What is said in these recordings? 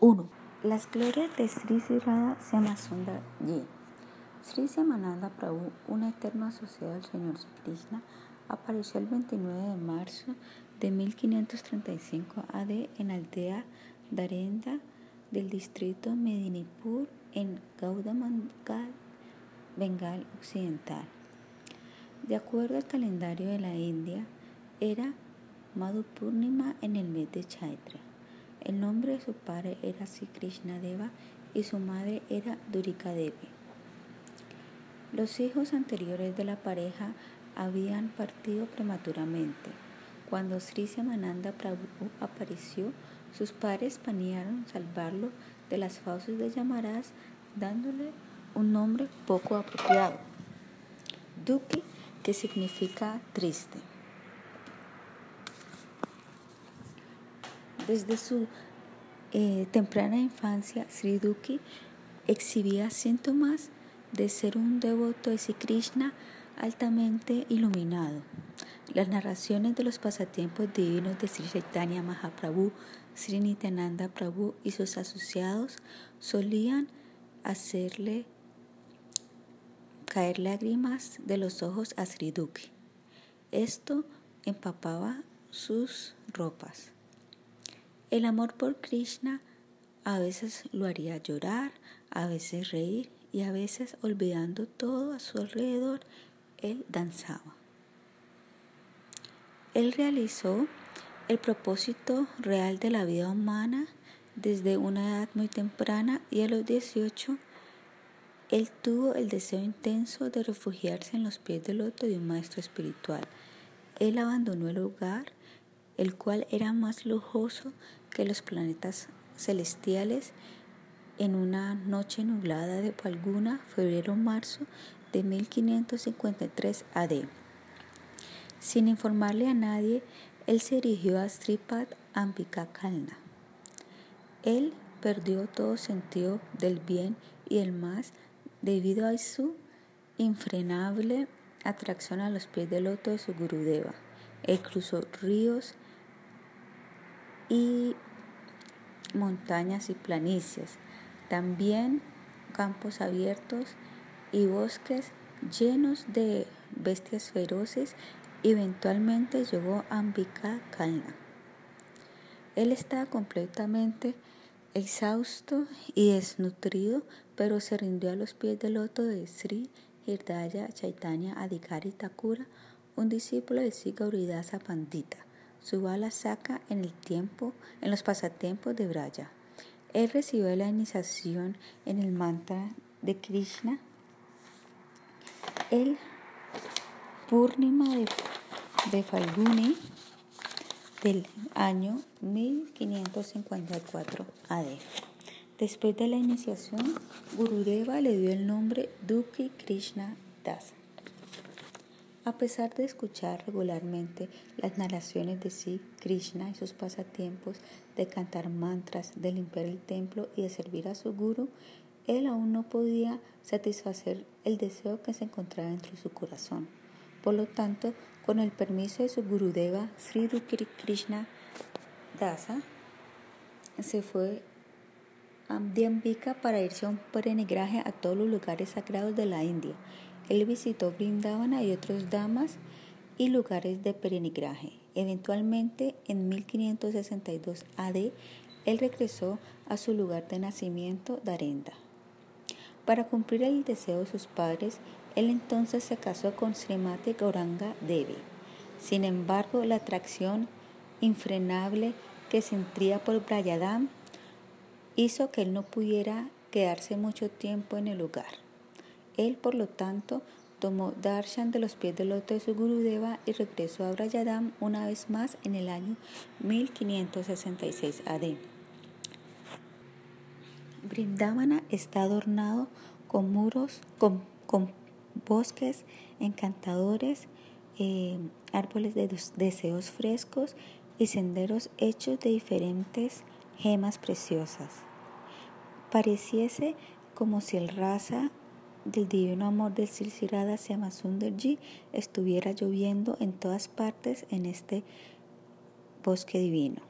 1. Las glorias de Sri Radha Syamasundar Ji. Sri Syamananda Prabhu, un eterno asociado del Señor Krishna, apareció el 29 de marzo de 1535 AD en aldea Darenda del distrito Medinipur en Gaudamangal, Bengal Occidental. De acuerdo al calendario de la India, era Madhupurnima en el mes de Chaitra. El nombre de su padre era Sri Krishna Deva y su madre era Durika Devi. Los hijos anteriores de la pareja habían partido prematuramente. Cuando Sri Samananda Prabhu apareció, sus padres planearon salvarlo de las fauces de Yamaras dándole un nombre poco apropiado, Duki, que significa triste. Desde su eh, temprana infancia, Sri Duki exhibía síntomas de ser un devoto de Sri Krishna altamente iluminado. Las narraciones de los pasatiempos divinos de Sri Chaitanya Mahaprabhu, Sri Nityananda Prabhu y sus asociados solían hacerle caer lágrimas de los ojos a Sri Duki. Esto empapaba sus ropas. El amor por Krishna a veces lo haría llorar, a veces reír y a veces olvidando todo a su alrededor, él danzaba. Él realizó el propósito real de la vida humana desde una edad muy temprana y a los 18 él tuvo el deseo intenso de refugiarse en los pies del loto de un maestro espiritual. Él abandonó el hogar, el cual era más lujoso que los planetas celestiales en una noche nublada de Palguna, febrero-marzo de 1553 AD. Sin informarle a nadie, él se dirigió a Sripad Ambika Kalna. Él perdió todo sentido del bien y el mal debido a su infrenable atracción a los pies del loto de su Gurudeva. Él cruzó ríos y montañas y planicies, también campos abiertos y bosques llenos de bestias feroces. Eventualmente llegó a Ambika Kalna. Él estaba completamente exhausto y desnutrido, pero se rindió a los pies del loto de Sri Hirdaya Chaitanya Adhikari Thakura, un discípulo de Sri Gauridasa Pandita. Su bala saca en el tiempo, en los pasatiempos de Braya. Él recibió la iniciación en el mantra de Krishna. El Purnima de, de Falguni del año 1554 AD. Después de la iniciación, Gurudeva le dio el nombre Duki Krishna Dasa. A pesar de escuchar regularmente las narraciones de Sri Krishna y sus pasatiempos, de cantar mantras, de limpiar el templo y de servir a su guru, él aún no podía satisfacer el deseo que se encontraba dentro de su corazón. Por lo tanto, con el permiso de su Gurudeva, Sri Krishna Dasa, se fue a Diambika para irse a un peregrinaje a todos los lugares sagrados de la India él visitó Brindavana y otros damas y lugares de peregrinaje. Eventualmente, en 1562 AD, él regresó a su lugar de nacimiento, Darenda. Para cumplir el deseo de sus padres, él entonces se casó con Srimati Gauranga Devi. Sin embargo, la atracción infrenable que sentía por Brayadam hizo que él no pudiera quedarse mucho tiempo en el lugar. Él, por lo tanto, tomó darshan de los pies del loto de su Gurudeva y regresó a Brayadam una vez más en el año 1566 AD. Brindavana está adornado con muros, con, bosques encantadores, eh, árboles de deseos frescos y senderos hechos de diferentes gemas preciosas. Pareciese como si el raza del divino amor del Silsirada Syamasundar estuviera lloviendo en todas partes en este bosque divino.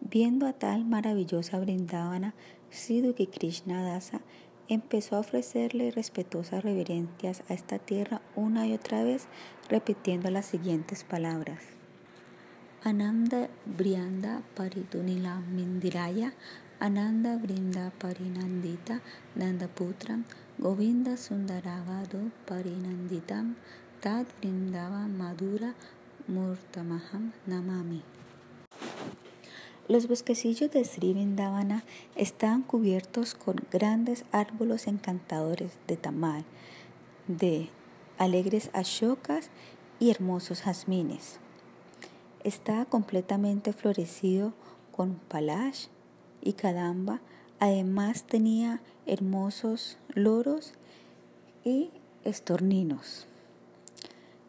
Viendo a tal maravillosa Brindavana, Sri Krishna Dasa empezó a ofrecerle respetuosas reverencias a esta tierra una y otra vez, repitiendo las siguientes palabras. Ananda Brianda Paridunila Mindiraya, Ananda Brinda Parinandita Nandaputram, Govinda Brindava Madura Murtamaham Namami. Los bosquecillos de Sri Vindavana estaban cubiertos con grandes árboles encantadores de tamal, de alegres ashokas y hermosos jazmines. Estaba completamente florecido con palash y kadamba. Además tenía hermosos loros y estorninos.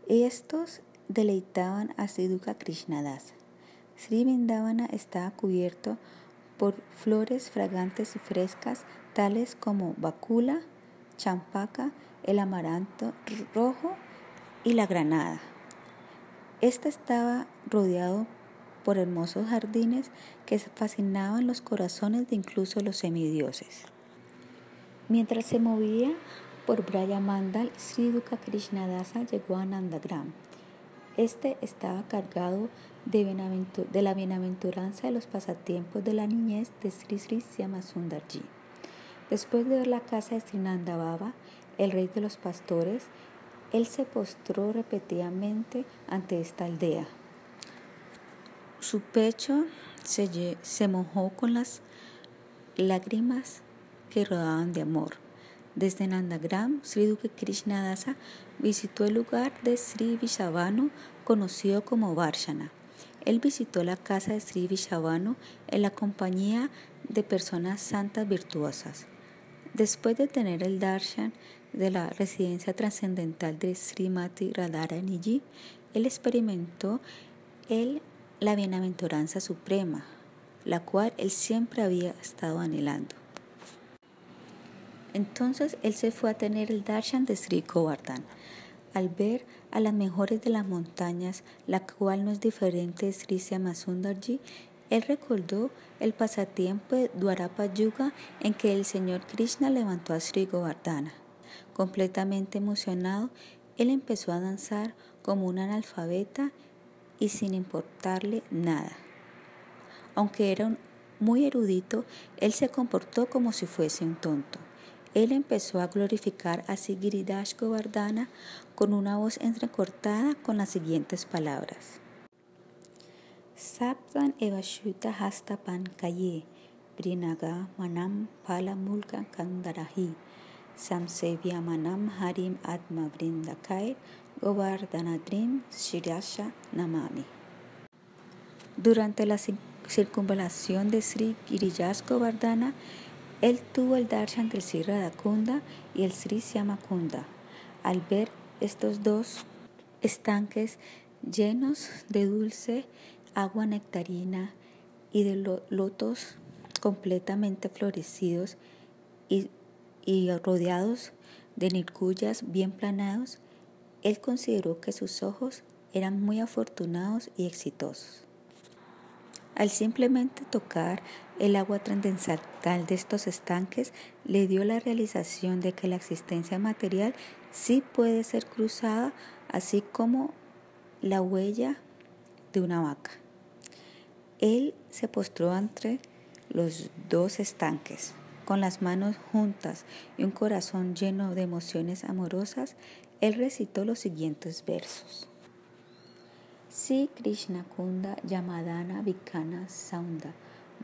Estos deleitaban a Siddhuka Krishnadasa. Sri Vindavana estaba cubierto por flores fragantes y frescas, tales como bacula, champaca, el amaranto rojo y la granada. Esta estaba rodeado por hermosos jardines que fascinaban los corazones de incluso los semidioses. Mientras se movía por Braya Mandal, Sri Duka Krishnadasa llegó a Nandagram. Este estaba cargado de, la bienaventuranza de los pasatiempos de la niñez de Sri Sri Syamasundarji. Después de ver la casa de Sri Baba, el rey de los pastores, él se postró repetidamente ante esta aldea. Su pecho se, se mojó con las lágrimas que rodaban de amor. Desde Nandagram, Sri Duke Krishnadasa visitó el lugar de Sri Vishavanu, conocido como Varshana. Él visitó la casa de Sri Vishavanu en la compañía de personas santas virtuosas. Después de tener el darshan de la residencia trascendental de Srimati Radharaniji, él experimentó el, la bienaventuranza suprema, la cual él siempre había estado anhelando. Entonces él se fue a tener el darshan de Sri Govardhan. Al ver a las mejores de las montañas, la cual no es diferente de Sri Samasundarji, él recordó el pasatiempo de Dwarapa Yuga en que el Señor Krishna levantó a Sri Govardhana. Completamente emocionado, él empezó a danzar como un analfabeta y sin importarle nada. Aunque era muy erudito, él se comportó como si fuese un tonto. Él empezó a glorificar a Sigiridash Govardhana con una voz entrecortada con las siguientes palabras. Saptan evashuta hastapan kaye, brinaga manam pala mulka kandarahi, samsevya manam harim atma brindakai, govardhanadrim shirasha namami. Durante la circunvalación de Sri Giriyash Govardhana, él tuvo el darshan del Sri Radhakunda y el Sri Syamakunda. Al ver estos dos estanques llenos de dulce agua nectarina y de lotos completamente florecidos y, y rodeados de nircuyas bien planados, él consideró que sus ojos eran muy afortunados y exitosos. Al simplemente tocar el agua trascendental de estos estanques, le dio la realización de que la existencia material sí puede ser cruzada, así como la huella de una vaca. Él se postró entre los dos estanques, con las manos juntas y un corazón lleno de emociones amorosas, él recitó los siguientes versos. Si Krishna Kunda Yamadana Vikana Saunda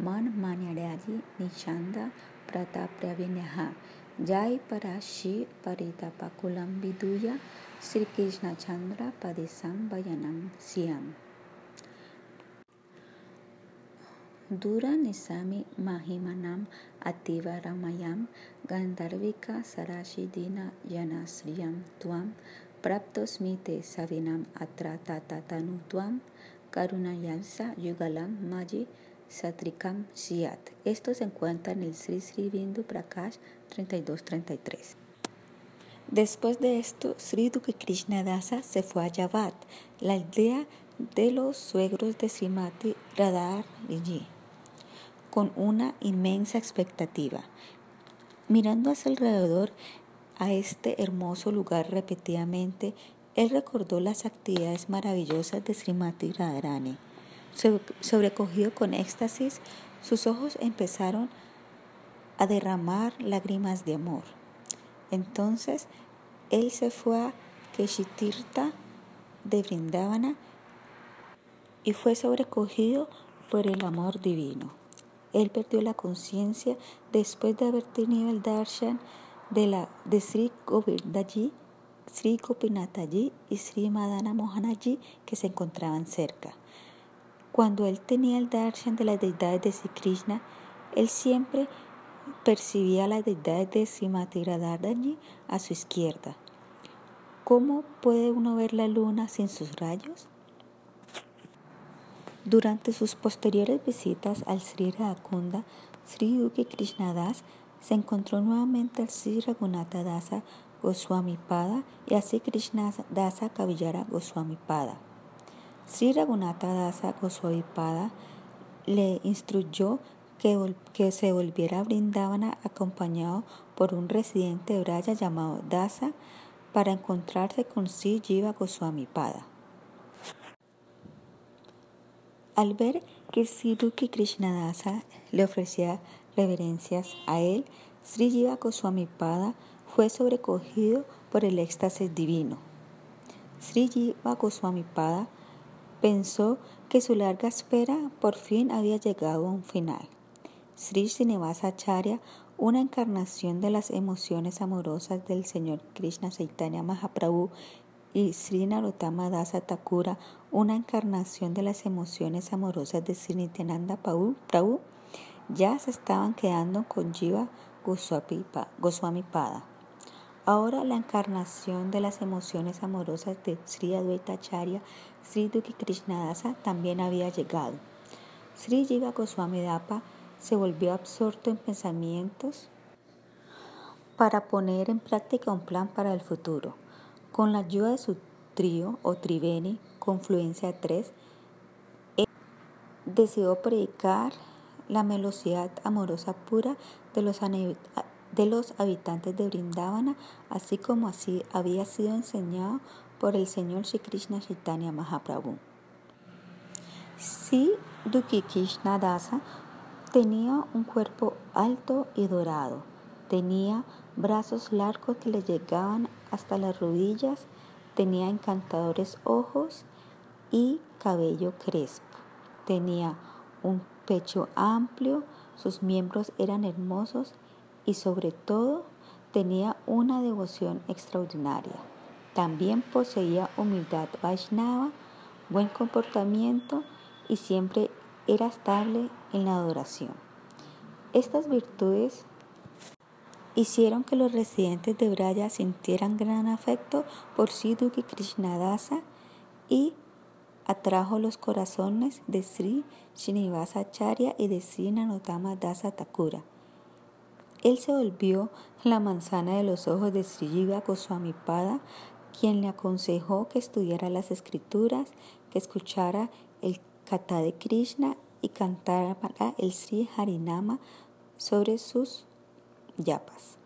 मनमान्याड्यादि निशान्दा प्रताप्रविणः जायपराशि परितपकुलं विदूय श्रीकृष्णचन्द्रपदेशां वयनं स्याम्। महिमा नाम अतीव रमयाम गंधर्विका सराशि रमयां गन्धर्विका सराशिदिनयनश्रियं त्वां प्राप्तोऽस्मि ते सविनाम् अत्र तत तनु त्वां करुणयांसा युगलं मजि Satrikam Siat. Esto se encuentra en el Sri Sri Bindu Prakash 3233. Después de esto, Sri Duke Krishnadasa se fue a Yavat, la aldea de los suegros de Srimati Radharji. con una inmensa expectativa. Mirando hacia alrededor a este hermoso lugar repetidamente, él recordó las actividades maravillosas de Srimati Radharani. Sobrecogido con éxtasis, sus ojos empezaron a derramar lágrimas de amor. Entonces, él se fue a Keshitirtha de Vrindavana y fue sobrecogido por el amor divino. Él perdió la conciencia después de haber tenido el darshan de, la, de Sri Govindaji, Sri Gopinataji y Sri Madana Mohanaji que se encontraban cerca. Cuando él tenía el darshan de las deidades de Sri Krishna, él siempre percibía a las deidades de Srimati Radharani a su izquierda. ¿Cómo puede uno ver la luna sin sus rayos? Durante sus posteriores visitas al Sri Radhakunda, Sri Duki Krishnadas se encontró nuevamente al Sri Raghunatha Dasa Goswami Pada y al Sri Krishna Dasa Goswami Pada. Sri Raghunatha Dasa Goswami Pada le instruyó que, que, se volviera a Brindavana acompañado por un residente de Braya llamado Dasa para encontrarse con Sri Jiva Goswami Pada. Al ver que Siddhuki Krishnadasa le ofrecía reverencias a él, Sri Jiva Goswami Pada fue sobrecogido por el éxtasis divino. Sri Jiva Goswami Pada pensó que su larga espera por fin había llegado a un final. Sri Srinivasa Acharya, una encarnación de las emociones amorosas del Señor Krishna Chaitanya Mahaprabhu, y Sri Narottama Dasa Thakura, una encarnación de las emociones amorosas de Sri Nityananda Prabhu, ya se estaban quedando con Jiva Goswami Pada. Ahora la encarnación de las emociones amorosas de Sri Advaita Acharya, Sri Duki Krishnadasa, también había llegado. Sri Jiva Goswami Dapa se volvió absorto en pensamientos para poner en práctica un plan para el futuro. Con la ayuda de su trío o triveni, confluencia 3, él decidió predicar la velocidad amorosa pura de los, de los habitantes de Brindavana, así como así había sido enseñado por el Señor Sri Krishna Chaitanya Mahaprabhu. Si Duki Dasa tenía un cuerpo alto y dorado, tenía brazos largos que le llegaban hasta las rodillas, tenía encantadores ojos y cabello crespo. Tenía un pecho amplio, sus miembros eran hermosos y sobre todo tenía una devoción extraordinaria. También poseía humildad Vaishnava, buen comportamiento y siempre era estable en la adoración. Estas virtudes hicieron que los residentes de Braya sintieran gran afecto por Siddhuki Krishnadasa y atrajo los corazones de Sri Srinivasa Acharya y de Sri Nanotama Dasa Thakura. Él se volvió la manzana de los ojos de Sri Jiva Goswami Pada, quien le aconsejó que estudiara las escrituras, que escuchara el kata de Krishna y cantara el Sri Harinama sobre sus yapas.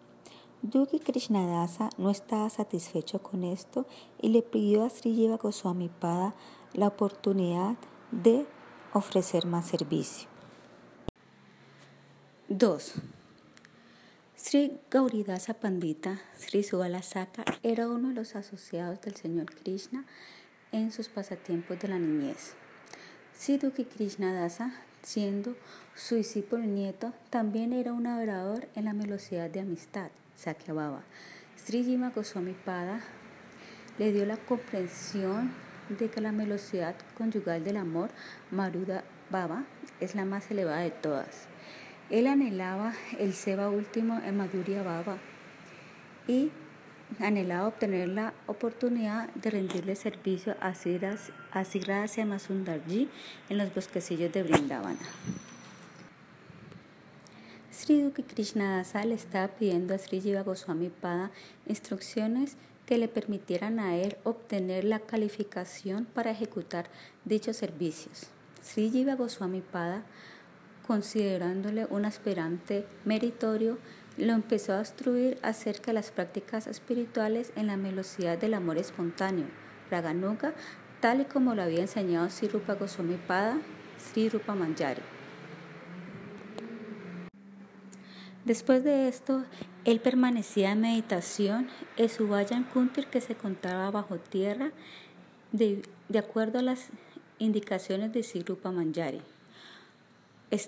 Yugi Krishnadasa no estaba satisfecho con esto y le pidió a Sri Jiva Goswami Pada la oportunidad de ofrecer más servicio. 2. Sri Gauridasa Pandita, Sri Subalasaka, era uno de los asociados del Señor Krishna en sus pasatiempos de la niñez. Sri Duki Krishnadasa siendo su discípulo nieto, también era un adorador en la velocidad de amistad, Sakya Baba. Sri Jima Goswami Pada le dio la comprensión de que la velocidad conyugal del amor, Maruda Baba, es la más elevada de todas. Él anhelaba el Seba último en Madhurya Baba y anhelaba obtener la oportunidad de rendirle servicio a Sirasya Masundarji en los bosquecillos de Brindavana. Sri Duki Krishnadasa le estaba pidiendo a Sri Jiva Goswami Pada instrucciones que le permitieran a él obtener la calificación para ejecutar dichos servicios. Sri Jiva Goswami Pada considerándole un aspirante meritorio, lo empezó a instruir acerca de las prácticas espirituales en la velocidad del amor espontáneo, Raganuga, tal y como lo había enseñado Sri Rupa Goswami Pada, Manjari. Después de esto, él permanecía en meditación en su Vayan Kuntir que se encontraba bajo tierra, de, de acuerdo a las indicaciones de Sri Rupa Manjari.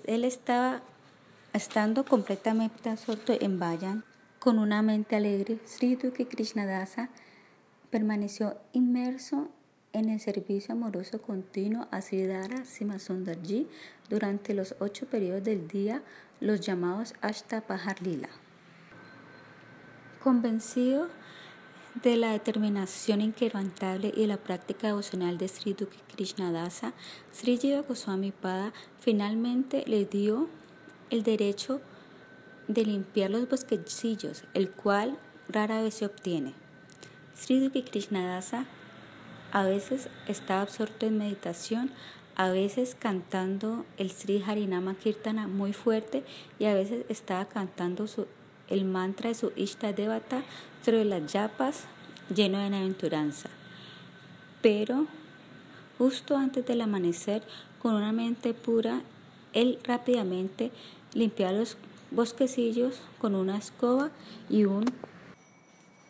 Él estaba estando completamente absorto en Vayan, con una mente alegre. Sri Duki Krishnadasa permaneció inmerso en el servicio amoroso continuo a Siddhara Simasundarji durante los ocho periodos del día, los llamados Ashtapahar Lila. Convencido de la determinación inquebrantable y la práctica devocional de Sri Duki Krishnadasa, Sri Jiva Goswami Pada finalmente le dio el derecho de limpiar los bosquecillos, el cual rara vez se obtiene. Sri Duki Krishnadasa a veces estaba absorto en meditación, a veces cantando el Sri Harinama Kirtana muy fuerte y a veces estaba cantando su, el mantra de su Ishta Devata sobre las yapas lleno de aventuranza. Pero justo antes del amanecer, con una mente pura, él rápidamente limpiaba los bosquecillos con una escoba y un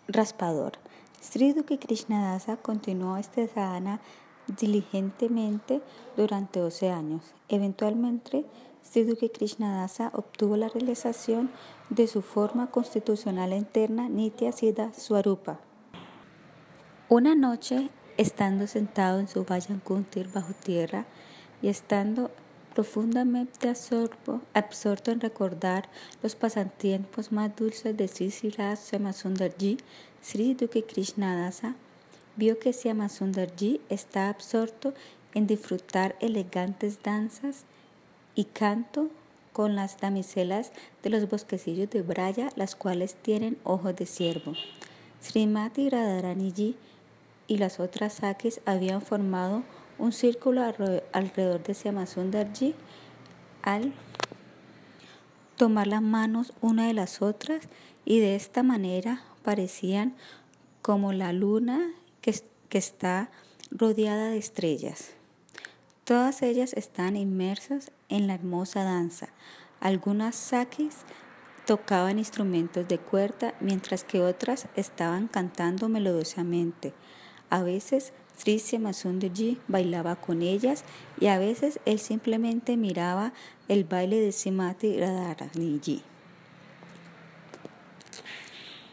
raspador. Sri Krishnadasa continuó este sadhana diligentemente durante 12 años. Eventualmente, Duki Krishnadasa obtuvo la realización de su forma constitucional interna Nitya Siddha Swarupa. Una noche, estando sentado en su Vayan Kuntir bajo tierra y estando profundamente absorto, en recordar los pasatiempos más dulces de Sri Siraj Samasundarji, Sri Duki Krishnadasa vio que Samasundarji está absorto en disfrutar elegantes danzas y canto con las damiselas de los bosquecillos de Braya, las cuales tienen ojos de ciervo. Srimati Radharaniji y las otras sakis habían formado un círculo alrededor de Samasundarji al tomar las manos una de las otras y de esta manera parecían como la luna que, que está rodeada de estrellas. Todas ellas están inmersas en la hermosa danza. Algunas sakis tocaban instrumentos de cuerda mientras que otras estaban cantando melodiosamente. A veces Sri Samasundarji bailaba con ellas y a veces él simplemente miraba el baile de Simati Radharaniji.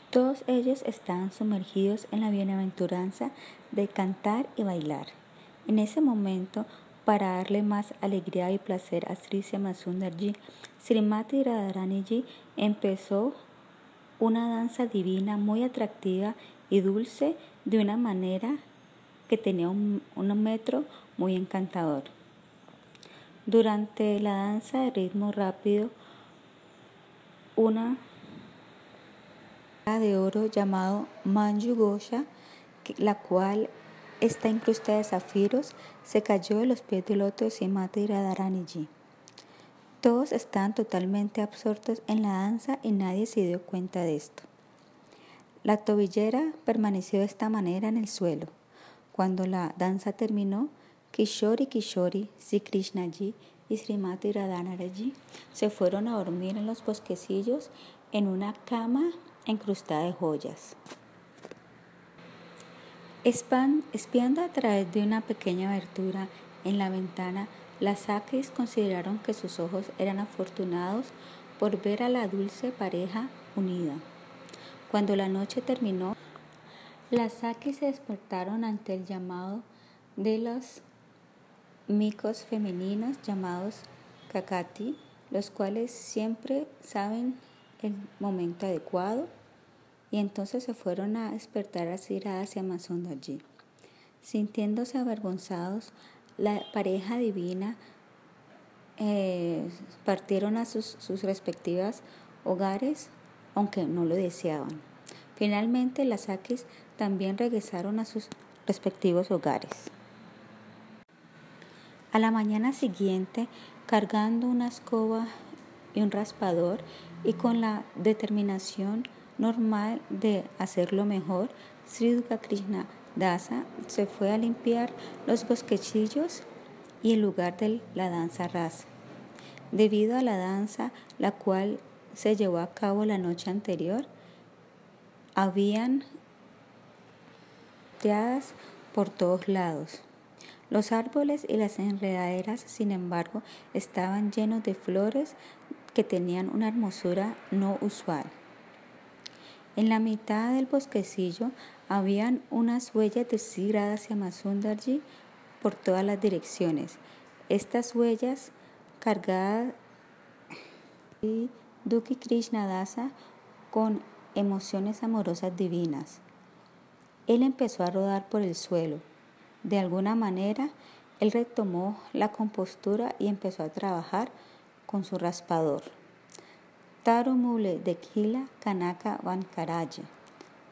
Todos ellos estaban sumergidos en la bienaventuranza de cantar y bailar. En ese momento, para darle más alegría y placer a Sri Samasundarji, Srimati Radharaniji empezó una danza divina muy atractiva y dulce de una manera que tenía un, metro muy encantador. Durante la danza de ritmo rápido, una de oro llamado Manju Gosha, la cual está incrustada de zafiros, se cayó de los pies del loto de Simati Radharaniji. Todos estaban totalmente absortos en la danza y nadie se dio cuenta de esto. La tobillera permaneció de esta manera en el suelo. Cuando la danza terminó, Kishori Kishori, Sri Krishnaji y Srimati Radhanaraji se fueron a dormir en los bosquecillos en una cama encrustada de joyas. Espiando a través de una pequeña abertura en la ventana, las Sakis consideraron que sus ojos eran afortunados por ver a la dulce pareja unida. Cuando la noche terminó, las Saki se despertaron ante el llamado de los micos femeninos llamados Kakati, los cuales siempre saben el momento adecuado y entonces se fueron a despertar a Sira hacia allí. Sintiéndose avergonzados, la pareja divina eh, partieron a sus, sus respectivas hogares, aunque no lo deseaban. Finalmente, las Akis también regresaron a sus respectivos hogares. A la mañana siguiente, cargando una escoba y un raspador y con la determinación normal de hacerlo mejor, Sri Krishna Dasa se fue a limpiar los bosquecillos y el lugar de la danza rasa. Debido a la danza, la cual se llevó a cabo la noche anterior, habían teadas por todos lados. Los árboles y las enredaderas, sin embargo, estaban llenos de flores que tenían una hermosura no usual. En la mitad del bosquecillo habían unas huellas de Sigrada hacia Masundarji por todas las direcciones. Estas huellas cargadas de Duki Krishna Dasa con emociones amorosas divinas. Él empezó a rodar por el suelo. De alguna manera, él retomó la compostura y empezó a trabajar con su raspador. Tarumule de Kila Kanaka Vankaraya.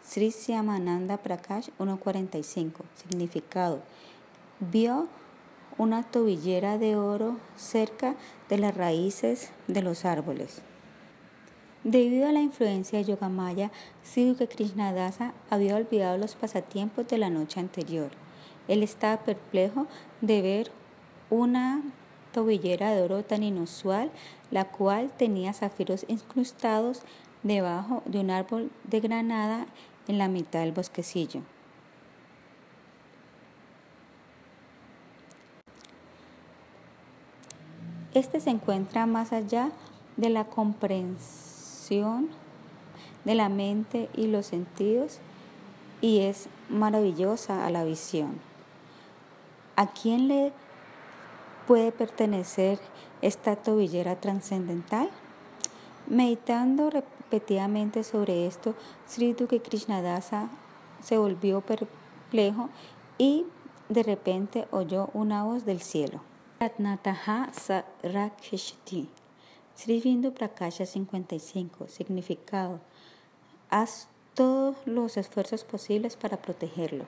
Sri Syamananda Prakash 1.45. Significado. Vio una tobillera de oro cerca de las raíces de los árboles. Debido a la influencia de Yogamaya, Krishna Krishnadasa había olvidado los pasatiempos de la noche anterior. Él estaba perplejo de ver una tobillera de oro tan inusual, la cual tenía zafiros incrustados debajo de un árbol de granada en la mitad del bosquecillo. Este se encuentra más allá de la comprensión de la mente y los sentidos y es maravillosa a la visión. ¿A quién le puede pertenecer esta tobillera trascendental? Meditando repetidamente sobre esto, Sri Duke Krishnadasa se volvió perplejo y de repente oyó una voz del cielo. Ratnataha Sarakshti. Sri Bindu Prakasha 55. Significado. Haz todos los esfuerzos posibles para protegerlo.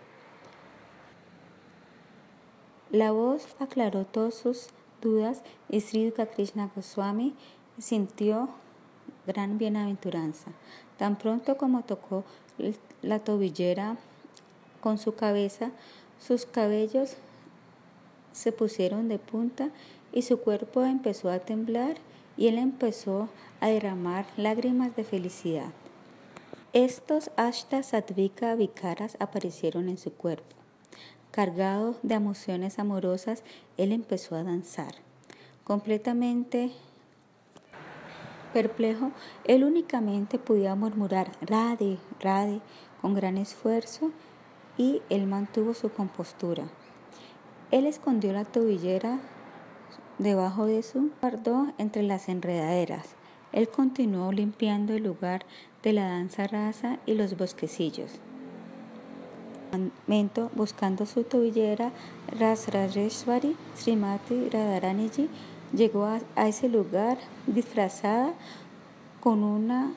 La voz aclaró todas sus dudas y Sri Krishna Goswami sintió gran bienaventuranza. Tan pronto como tocó la tobillera con su cabeza, sus cabellos se pusieron de punta y su cuerpo empezó a temblar y él empezó a derramar lágrimas de felicidad. Estos Ashta Satvika Vikaras aparecieron en su cuerpo. Cargado de emociones amorosas, él empezó a danzar. Completamente perplejo, él únicamente podía murmurar Rade, Rade con gran esfuerzo y él mantuvo su compostura. Él escondió la tobillera debajo de su guardó entre las enredaderas. Él continuó limpiando el lugar de la danza rasa y los bosquecillos buscando su tobillera, Rasrajeshwari Srimati Radharaniji llegó a, ese lugar disfrazada con una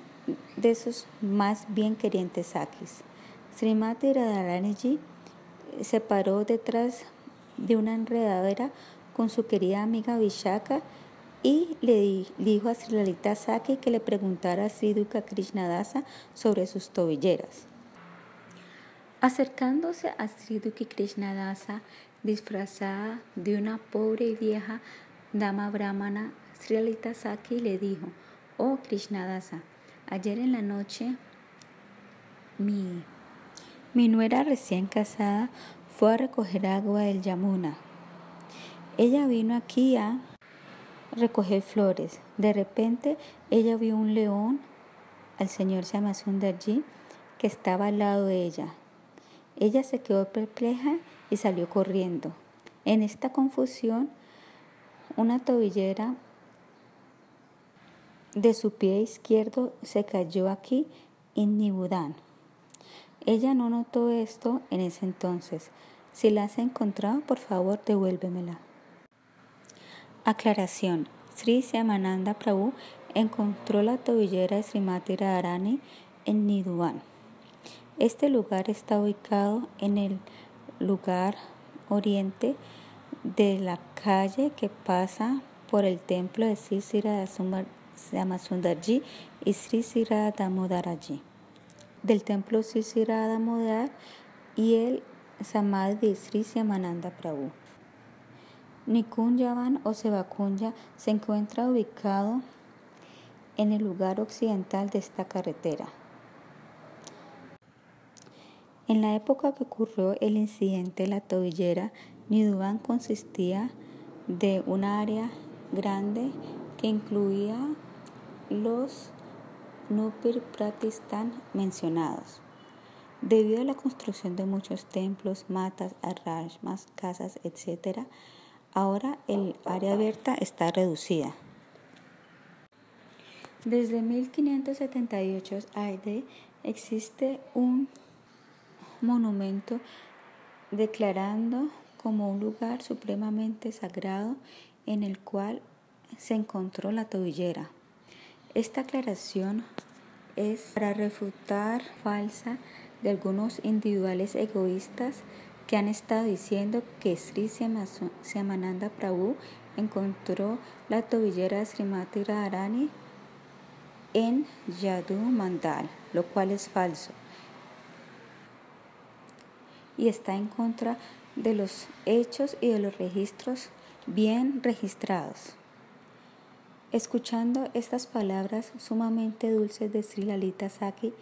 de sus más bien querientes sakis. Srimati Radharaniji se paró detrás de una enredadera con su querida amiga Vishaka y le dijo a Sri Lalita Saki que le preguntara a Sri Duka Krishnadasa sobre sus tobilleras. Acercándose a Sriduki Krishnadasa, disfrazada de una pobre y vieja dama brahmana, Sri Saki le dijo, Oh Krishnadasa, ayer en la noche mi, mi nuera recién casada fue a recoger agua del Yamuna. Ella vino aquí a recoger flores. De repente ella vio un león, al señor Shamasundarji, que estaba al lado de ella. Ella se quedó perpleja y salió corriendo. En esta confusión, una tobillera de su pie izquierdo se cayó aquí en Nibudán. Ella no notó esto en ese entonces. Si la has encontrado, por favor, devuélvemela. Aclaración. Sri Syamananda Prabhu encontró la tobillera de Srimati Radharani en Niduván. Este lugar está ubicado en el lugar oriente de la calle que pasa por el templo de Sri Samasundarji y Sri Sira Damodaraji, del templo Sri Sira Damodar y el Samadhi de Sri Siamananda Prabhu. Nikunjavan o Sevakunya se encuentra ubicado en el lugar occidental de esta carretera. En la época que ocurrió el incidente de la tobillera, Niduban consistía de un área grande que incluía los Nupir Pratistan mencionados. Debido a la construcción de muchos templos, matas, arrashmas, casas, etc., ahora el área abierta está reducida. Desde 1578 AD existe un monumento declarando como un lugar supremamente sagrado en el cual se encontró la tobillera. Esta aclaración es para refutar falsa de algunos individuales egoístas que han estado diciendo que Sri Siamananda Prabhu encontró la tobillera de Srimati Radharani en Yadu Mandal, lo cual es falso y está en contra de los hechos y de los registros bien registrados. Escuchando estas palabras sumamente dulces de Sri Lalita Saki,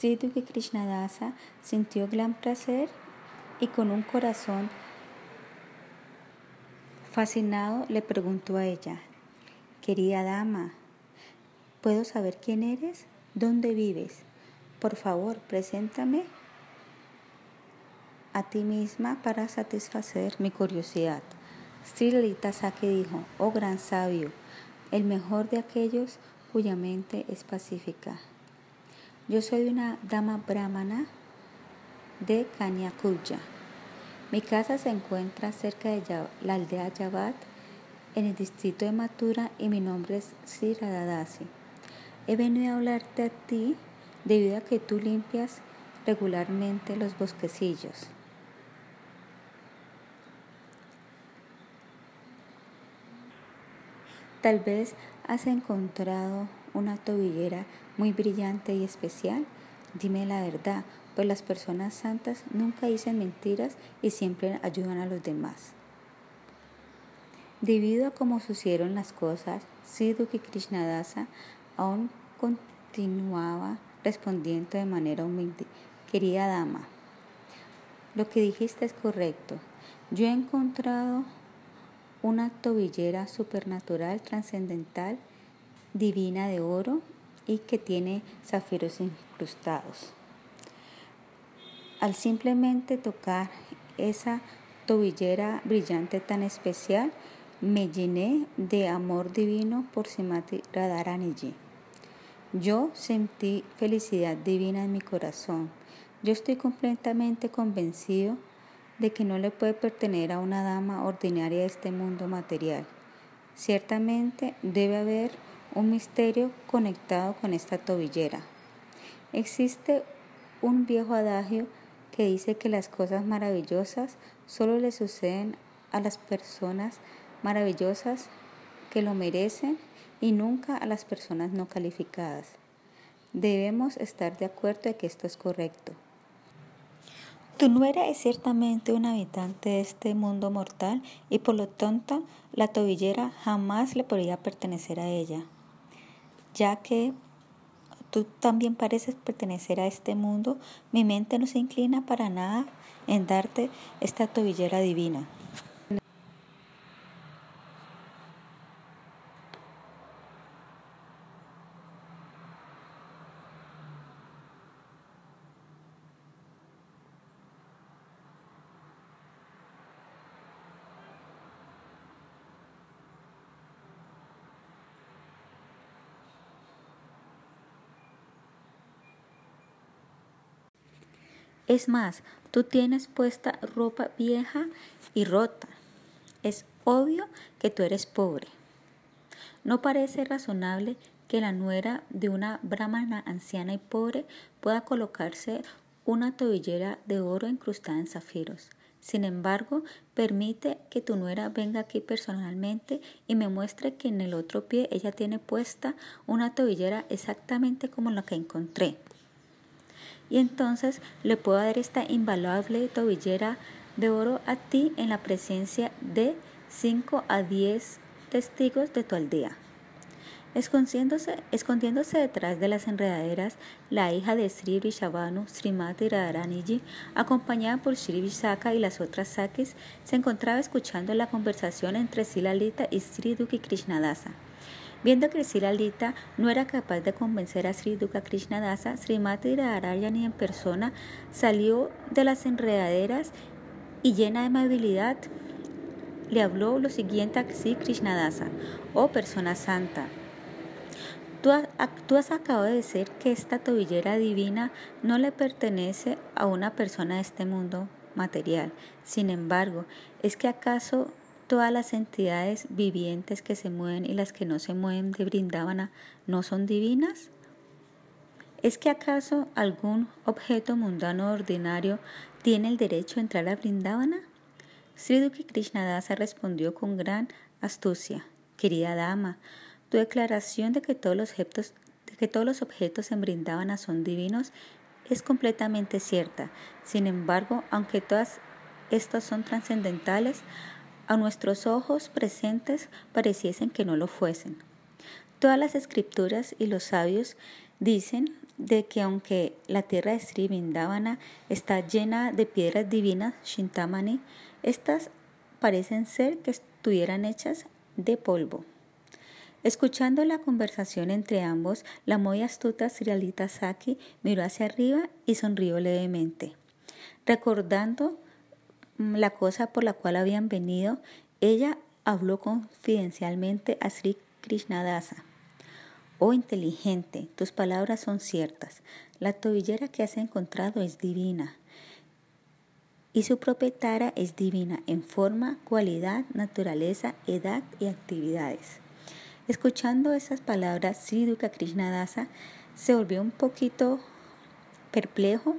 Krishna Krishnadasa sintió gran placer y con un corazón fascinado le preguntó a ella, Querida dama, ¿puedo saber quién eres? ¿Dónde vives? Por favor, preséntame a ti misma para satisfacer mi curiosidad. Sri Lalita Saki dijo, oh gran sabio, el mejor de aquellos cuya mente es pacífica. Yo soy una dama brahmana de Kanyakuya. Mi casa se encuentra cerca de la aldea Yavat, en el distrito de Mathura, y mi nombre es Sri Radhadasi. He venido a hablarte a ti debido a que tú limpias regularmente los bosquecillos. Tal vez has encontrado una tobillera muy brillante y especial. Dime la verdad, pues las personas santas nunca dicen mentiras y siempre ayudan a los demás. Debido a cómo sucedieron las cosas, Siddhuki Krishnadasa aún continuaba respondiendo de manera humilde. Querida dama, lo que dijiste es correcto. Yo he encontrado una tobillera supernatural, trascendental, divina de oro y que tiene zafiros incrustados. Al simplemente tocar esa tobillera brillante tan especial, me llené de amor divino por Simati Radharaniji. Yo sentí felicidad divina en mi corazón. Yo estoy completamente convencido de que no le puede pertenecer a una dama ordinaria de este mundo material. Ciertamente debe haber un misterio conectado con esta tobillera. Existe un viejo adagio que dice que las cosas maravillosas solo le suceden a las personas maravillosas que lo merecen y nunca a las personas no calificadas. Debemos estar de acuerdo de que esto es correcto. Tu nuera es ciertamente un habitante de este mundo mortal y por lo tanto la tobillera jamás le podría pertenecer a ella, ya que tú también pareces pertenecer a este mundo, mi mente no se inclina para nada en darte esta tobillera divina. Es más, tú tienes puesta ropa vieja y rota. Es obvio que tú eres pobre. No parece razonable que la nuera de una brahmana anciana y pobre pueda colocarse una tobillera de oro incrustada en zafiros. Sin embargo, permite que tu nuera venga aquí personalmente y me muestre que en el otro pie ella tiene puesta una tobillera exactamente como la que encontré. Y entonces le puedo dar esta invaluable tobillera de oro a ti en la presencia de 5 a 10 testigos de tu aldea. Escondiéndose, escondiéndose detrás de las enredaderas, la hija de Sri Vishavanu, Srimati Radharaniji, acompañada por Sri Visaka y las otras Sakis, se encontraba escuchando la conversación entre Silalita y Sri Duki Krishnadasa. Viendo que Silalita no era capaz de convencer a Sri Duka Krishnadasa, Srimati Radharani en persona salió de las enredaderas y llena de amabilidad le habló lo siguiente a Sri Krishnadasa, oh persona santa, Tú, has acabado de decir que esta tobillera divina no le pertenece a una persona de este mundo material. Sin embargo, ¿es que acaso todas las entidades vivientes que se mueven y las que no se mueven de Brindavana no son divinas? ¿Es que acaso algún objeto mundano ordinario tiene el derecho a entrar a Brindavana? Sri Krishnadasa respondió con gran astucia. Querida dama, tu declaración de que todos los objetos, de que todos los objetos en Brindavana son divinos es completamente cierta. Sin embargo, aunque todas estas son trascendentales, a nuestros ojos presentes pareciesen que no lo fuesen. Todas las escrituras y los sabios dicen de que aunque la tierra de Sri está llena de piedras divinas, Shintamani, estas parecen ser que estuvieran hechas de polvo. Escuchando la conversación entre ambos, la muy astuta Srialita Saki miró hacia arriba y sonrió levemente. Recordando la cosa por la cual habían venido, ella habló confidencialmente a Sri Krishnadasa. Oh inteligente, tus palabras son ciertas. La tobillera que has encontrado es divina. Y su propietaria es divina en forma, cualidad, naturaleza, edad y actividades. Escuchando esas palabras, Sri Krishnadasa se volvió un poquito perplejo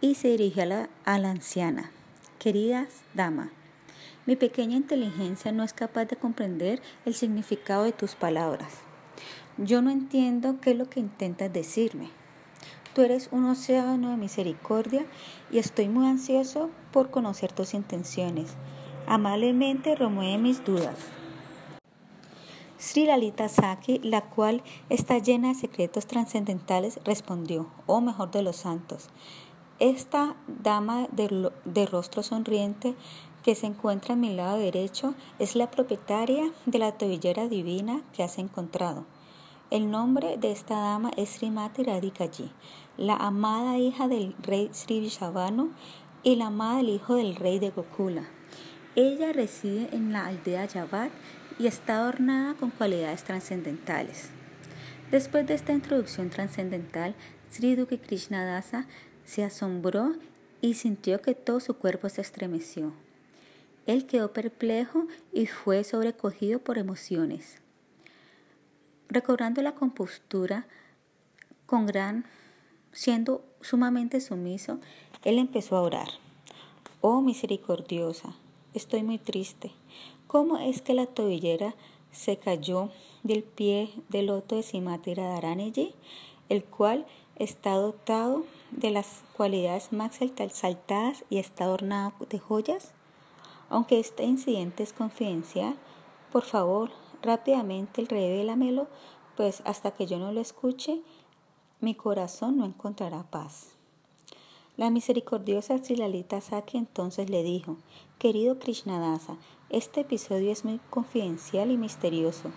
y se dirigió a la anciana. Querida dama, mi pequeña inteligencia no es capaz de comprender el significado de tus palabras. Yo no entiendo qué es lo que intentas decirme. Tú eres un océano de misericordia y estoy muy ansioso por conocer tus intenciones. Amablemente remueve mis dudas. Sri Lalita Saki, la cual está llena de secretos trascendentales, respondió, oh mejor de los santos, esta dama de, rostro sonriente que se encuentra a mi lado derecho es la propietaria de la tobillera divina que has encontrado. El nombre de esta dama es Srimati Radhikaji, la amada hija del rey Sri Vishavanu y la amada del hijo del rey de Gokula. Ella reside en la aldea Yavat y está adornada con cualidades trascendentales. Después de esta introducción trascendental, Sri Duki Krishnadasa se asombró y sintió que todo su cuerpo se estremeció. Él quedó perplejo y fue sobrecogido por emociones. Recobrando la compostura, con gran, siendo sumamente sumiso, él empezó a orar. Oh misericordiosa, estoy muy triste. ¿Cómo es que la tobillera se cayó del pie del loto de Simati Radharani, el cual está dotado de las cualidades más exaltadas y está adornado de joyas? Aunque este incidente es confidencial, por favor, rápidamente revélamelo, pues hasta que yo no lo escuche, mi corazón no encontrará paz. La misericordiosa Silalita Saki entonces le dijo, querido Krishnadasa, este episodio es muy confidencial y misterioso,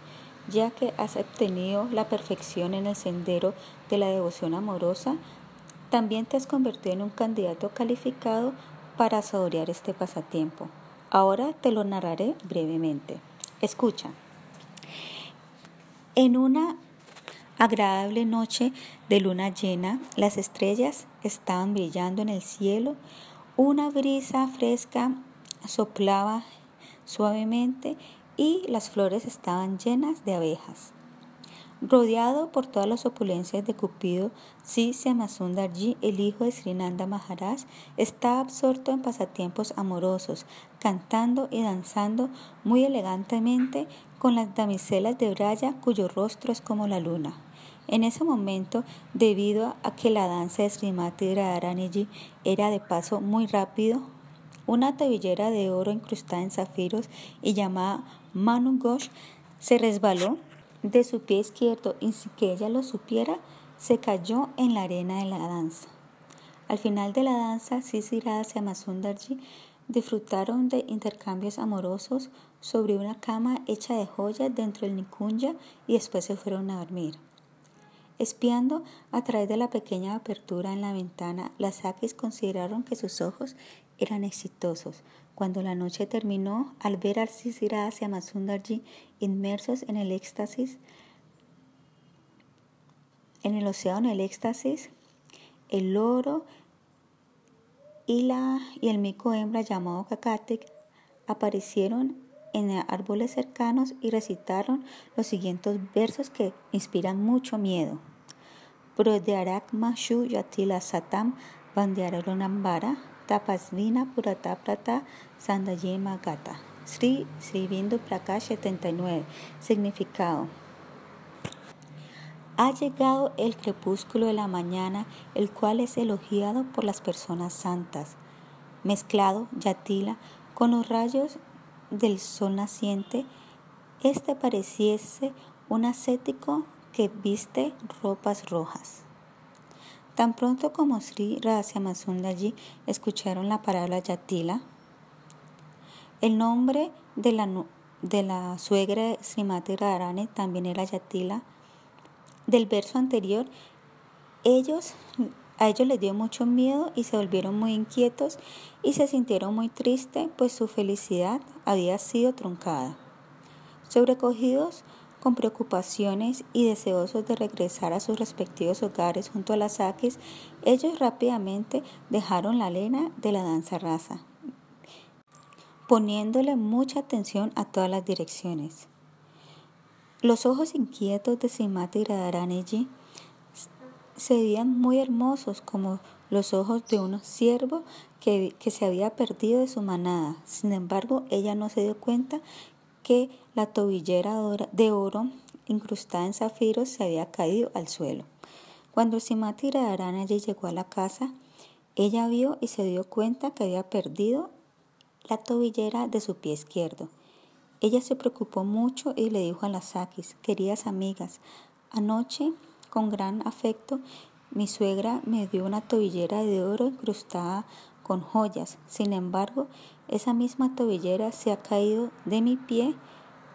ya que has obtenido la perfección en el sendero de la devoción amorosa, también te has convertido en un candidato calificado para saborear este pasatiempo. Ahora te lo narraré brevemente. Escucha. En una agradable noche de luna llena, las estrellas estaban brillando en el cielo, una brisa fresca soplaba suavemente y las flores estaban llenas de abejas. Rodeado por todas las opulencias de Cupido, Sri Samasundarji, el hijo de Srinanda Maharaj, está absorto en pasatiempos amorosos, cantando y danzando muy elegantemente con las damiselas de Braya cuyo rostro es como la luna. En ese momento, debido a que la danza de Srimati Radharaniji era de paso muy rápido, una tobillera de oro incrustada en zafiros y llamada Manu Ghosh se resbaló de su pie izquierdo y sin que ella lo supiera, se cayó en la arena de la danza. Al final de la danza, Sisi y Amasundarji disfrutaron de intercambios amorosos sobre una cama hecha de joyas dentro del Nikunja y después se fueron a dormir. Espiando a través de la pequeña apertura en la ventana, las Sakis consideraron que sus ojos eran exitosos. Cuando la noche terminó, al ver a Sisiradas y Amasundarji inmersos en el éxtasis, en el océano del éxtasis, el loro y, y el mico hembra llamado Kakatek aparecieron en árboles cercanos y recitaron los siguientes versos que inspiran mucho miedo. Prodearak Mashu Yatila Satam Bandearolonambara Tapasvina Purataprata Sandayema Gata. Sri Sri Prakash 79. Significado. Ha llegado el crepúsculo de la mañana, el cual es elogiado por las personas santas. Mezclado, Yatila, con los rayos del sol naciente, este pareciese un ascético que viste ropas rojas. Tan pronto como Sri Radhyamasundari escucharon la palabra Yatila, el nombre de la, de la suegra Srimati Radharani también era Yatila. Del verso anterior, ellos, a ellos les dio mucho miedo y se volvieron muy inquietos y se sintieron muy tristes, pues su felicidad había sido truncada. Sobrecogidos con preocupaciones y deseosos de regresar a sus respectivos hogares junto a las saques, ellos rápidamente dejaron la lena de la danza raza, poniéndole mucha atención a todas las direcciones. Los ojos inquietos de Simati Radharani se veían muy hermosos como los ojos de un ciervo que, se había perdido de su manada. Sin embargo, ella no se dio cuenta que la tobillera de oro incrustada en zafiros se había caído al suelo. Cuando Simati Radharani llegó a la casa, ella vio y se dio cuenta que había perdido la tobillera de su pie izquierdo. Ella se preocupó mucho y le dijo a las Sakis, queridas amigas, anoche, con gran afecto, mi suegra me dio una tobillera de oro incrustada con joyas. Sin embargo, esa misma tobillera se ha caído de mi pie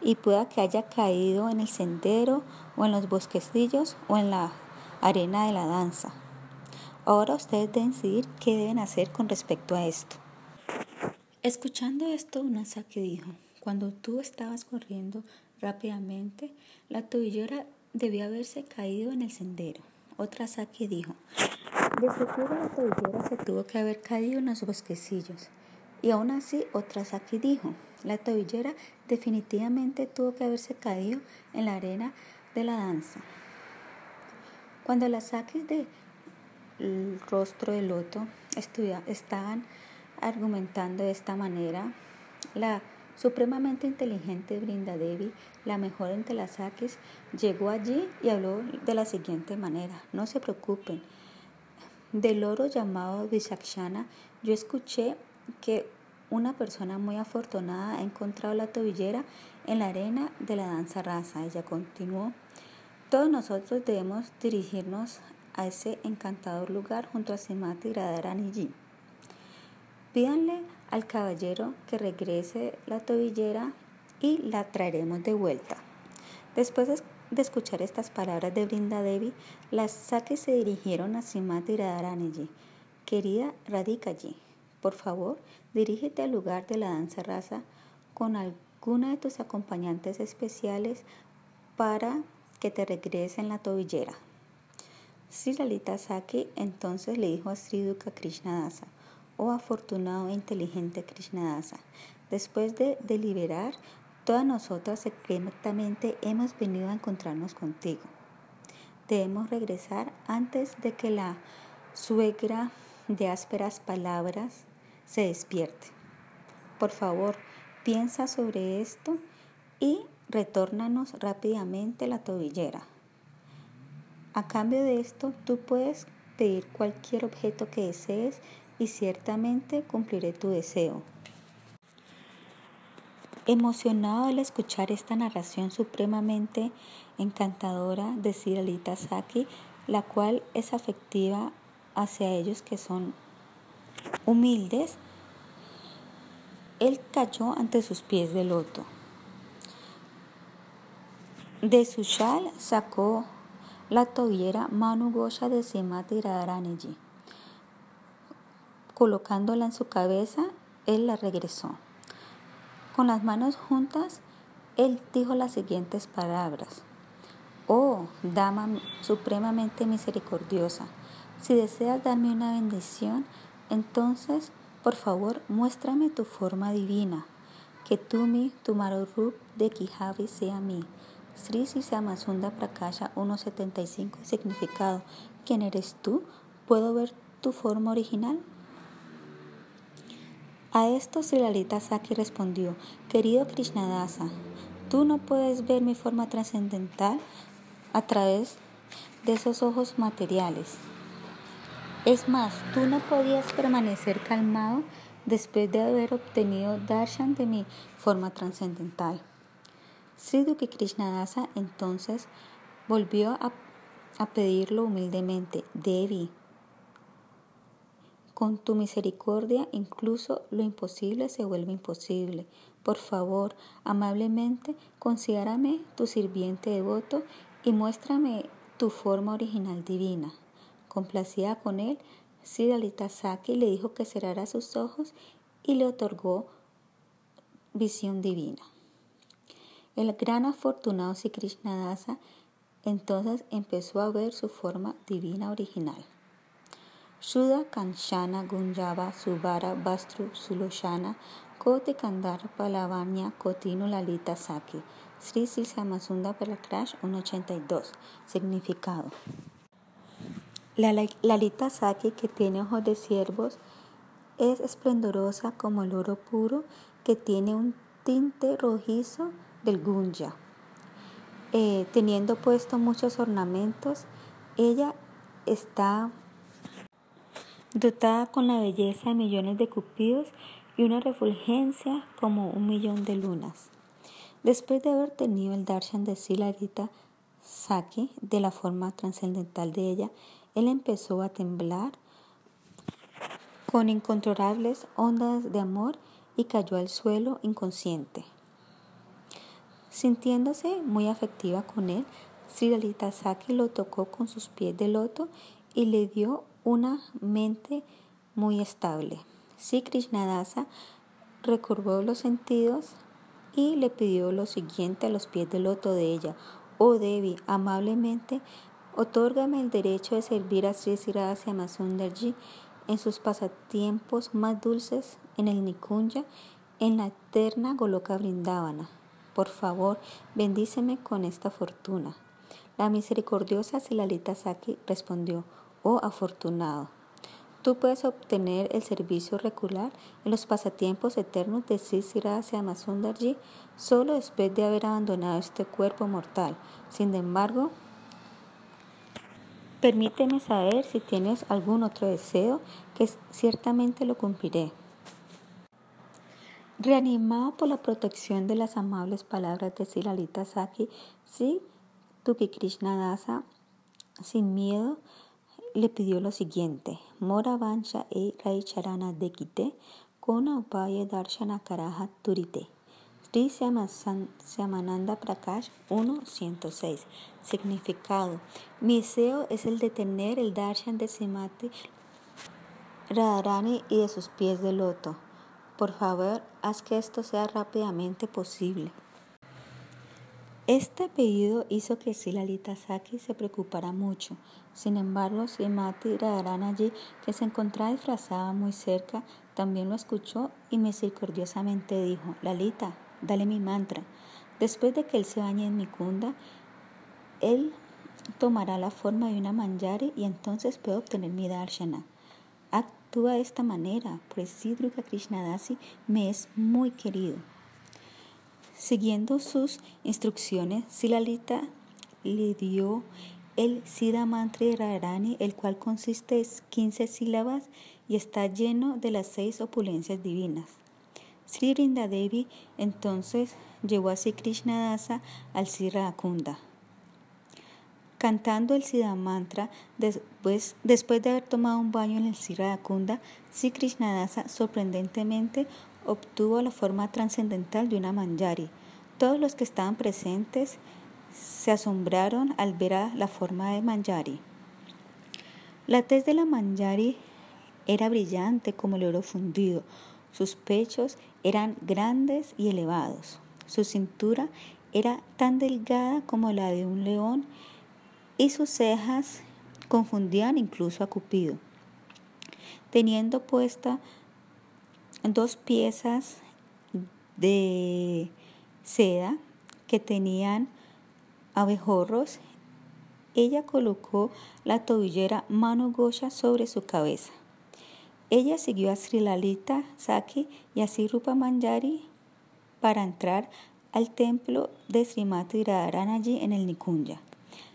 y pueda que haya caído en el sendero o en los bosquecillos o en la arena de la danza. Ahora ustedes deben decidir qué deben hacer con respecto a esto. Escuchando esto, Saki dijo, cuando tú estabas corriendo rápidamente, la tobillera debió haberse caído en el sendero. Otra Saki dijo, de seguro la tobillera se tuvo que haber caído en los bosquecillos. Y aún así, otra Saki dijo, la tobillera definitivamente tuvo que haberse caído en la arena de la danza. Cuando las Sakis del rostro de loto estaban argumentando de esta manera, la supremamente inteligente Brinda Devi, la mejor entre las Sakis, llegó allí y habló de la siguiente manera: No se preocupen. Del oro llamado Vishakshana, yo escuché que una persona muy afortunada ha encontrado la tobillera en la arena de la danza raza. Ella continuó. Todos nosotros debemos dirigirnos a ese encantador lugar junto a Simati Radharani. Pídanle al caballero que regrese la tobillera y la traeremos de vuelta. Después de escuchar estas palabras de Brinda Devi, las saques se dirigieron a Simati Radharani. Querida Radhikaji, por favor, dirígete al lugar de la danza raza con alguna de tus acompañantes especiales para que te regresen la tobillera. Sri Lalita Saki entonces le dijo a Sri Duka Krishnadasa, oh afortunado e inteligente Krishnadasa, después de deliberar, todas nosotras secretamente hemos venido a encontrarnos contigo. Debemos regresar antes de que la suegra de ásperas palabras se despierte. Por favor, piensa sobre esto y retórnanos rápidamente la tobillera. A cambio de esto, tú puedes pedir cualquier objeto que desees y ciertamente cumpliré tu deseo. Emocionado al escuchar esta narración supremamente encantadora de Siralita Saki, la cual es afectiva hacia ellos que son humildes, él cayó ante sus pies de loto. De su shal sacó la tobillera Manu Gosha de Radharaniji. Colocándola en su cabeza, él la regresó. Con las manos juntas, él dijo las siguientes palabras. Oh, dama supremamente misericordiosa, si deseas darme una bendición, entonces, por favor, muéstrame tu forma divina. Que tú mi, tu Marurup de Kijavi sea mí. Sri Samasunda Prakasha 1.75 Significado. ¿Quién eres tú? ¿Puedo ver tu forma original? A esto Sri Lalita Saki respondió, querido Krishnadasa, tú no puedes ver mi forma trascendental a través de esos ojos materiales. Es más, tú no podías permanecer calmado después de haber obtenido darshan de mi forma trascendental. Sri Duki Krishnadasa entonces volvió a, a pedirlo humildemente, Devi, con tu misericordia incluso lo imposible se vuelve imposible. Por favor, amablemente, considérame tu sirviente devoto y muéstrame tu forma original divina. Complacida con él, Saki le dijo que cerrara sus ojos y le otorgó visión divina. El gran afortunado Sri Krishnadasa entonces empezó a ver su forma divina original. Shuddha Kanchana Gunjava Subara Bastru Suloshana Kote Kandar Palavanya Kotinu Lalita Saki Sri Samasunda Crash 182 Significado La Lalita Saki que tiene ojos de ciervos es esplendorosa como el oro puro que tiene un tinte rojizo del Gunja. Eh, teniendo puesto muchos ornamentos, ella está dotada con la belleza de millones de cupidos y una refulgencia como un millón de lunas. Después de haber tenido el darshan de Silarita Saki de la forma trascendental de ella, él empezó a temblar con incontrolables ondas de amor y cayó al suelo inconsciente. Sintiéndose muy afectiva con él, Sri Saki lo tocó con sus pies de loto y le dio una mente muy estable. Sri Krishnadasa recurrió los sentidos y le pidió lo siguiente a los pies del loto de ella. Oh Devi, amablemente, otórgame el derecho de servir a Sri Sirasya Masundarji en sus pasatiempos más dulces en el Nikunja, en la eterna Goloka Vrindavana. Por favor, bendíceme con esta fortuna. La misericordiosa Silalita Saki respondió, oh afortunado, tú puedes obtener el servicio regular en los pasatiempos eternos de Sisira hacia Masundarji solo después de haber abandonado este cuerpo mortal. Sin embargo, permíteme saber si tienes algún otro deseo que ciertamente lo cumpliré. Reanimado por la protección de las amables palabras de Silalita Saki, sí, Tuki Krishna Dasa, sin miedo, le pidió lo siguiente: Mora Vansha e Raicharana Dekite, Kona Upaya Darshana Karaha Turite. Sri Syamananda Prakash 1.106. Significado: Mi deseo es el de tener el darshan de Simati Radharani y de sus pies de loto. Por favor, haz que esto sea rápidamente posible. Este pedido hizo que Silalita Saki se preocupara mucho. Sin embargo, Srimati Radharanaji, que se encontraba disfrazada muy cerca, también lo escuchó y misericordiosamente dijo, Lalita, dale mi mantra. Después de que él se bañe en mi kunda, él tomará la forma de una manjari y entonces puede obtener mi darshana. Actúa de esta manera, pues Sidruga Krishnadasi me es muy querido. Siguiendo sus instrucciones, Silalita le dio el Siddha Mantra de Radharani, el cual consiste en 15 sílabas y está lleno de las seis opulencias divinas. Sri Devi entonces llevó a Sri Krishnadasa al Sri Akunda. Cantando el Siddha Mantra, después, después de haber tomado un baño en el Sri Akunda, Sri Krishnadasa sorprendentemente obtuvo la forma trascendental de una manjari. Todos los que estaban presentes se asombraron al ver la forma de Manjari. La tez de la Manjari era brillante como el oro fundido. Sus pechos eran grandes y elevados. Su cintura era tan delgada como la de un león y sus cejas confundían incluso a Cupido. Teniendo puesta dos piezas de seda que tenían abejorros, ella colocó la tobillera Manu Gosha sobre su cabeza. Ella siguió a Sri Lalita Saki y a Sri Rupa Manjari para entrar al templo de Srimati Radharanaji en el Nikunja.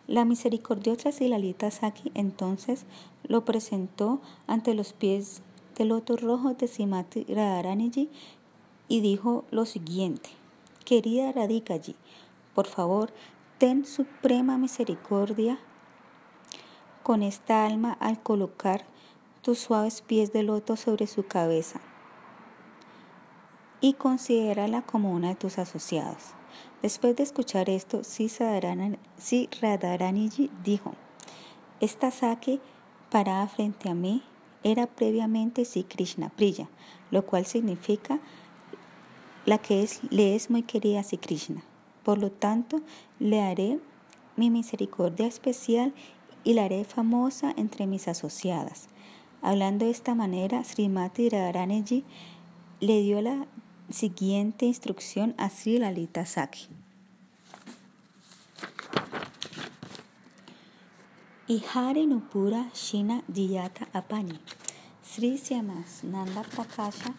La misericordiosa Sri Lalita Saki entonces lo presentó ante los pies del loto rojo de Srimati Radharanaji y dijo lo siguiente: Querida Radhikaji, por favor, Ten suprema misericordia con esta alma al colocar tus suaves pies de loto sobre su cabeza y considérala como una de tus asociados. Después de escuchar esto, Si Radharaniji dijo, esta saque parada frente a mí era previamente Si Krishna Priya, lo cual significa la que es, le es muy querida a Si Krishna. Por lo tanto, le haré mi misericordia especial y la haré famosa entre mis asociadas. Hablando de esta manera, Srimati Radharani le dio la siguiente instrucción a Sri Lalita Saki. Ihare Nupura Shina Diyata Apani. Sri Nanda Prakasha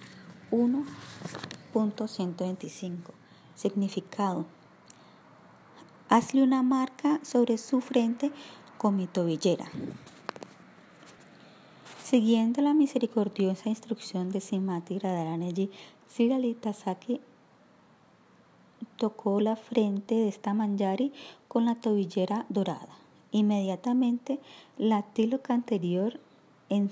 1.125. Significado Hazle una marca sobre su frente con mi tobillera. Siguiendo la misericordiosa instrucción de Simati Radharanaji, Sri Saki tocó la frente de esta manjari con la tobillera dorada. Inmediatamente la tiloca anterior en,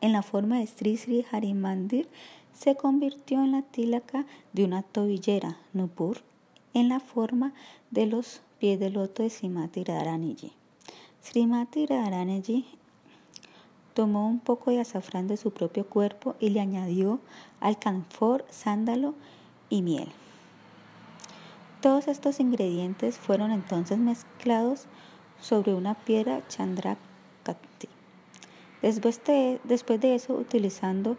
en la forma de Sri Sri Harimandir se convirtió en la tilaka de una tobillera, Nupur, en la forma de los pies del loto de Srimati Radharani. Srimati tomó un poco de azafrán de su propio cuerpo y le añadió alcanfor, sándalo y miel. Todos estos ingredientes fueron entonces mezclados sobre una piedra chandrakati. Después de, después de eso, utilizando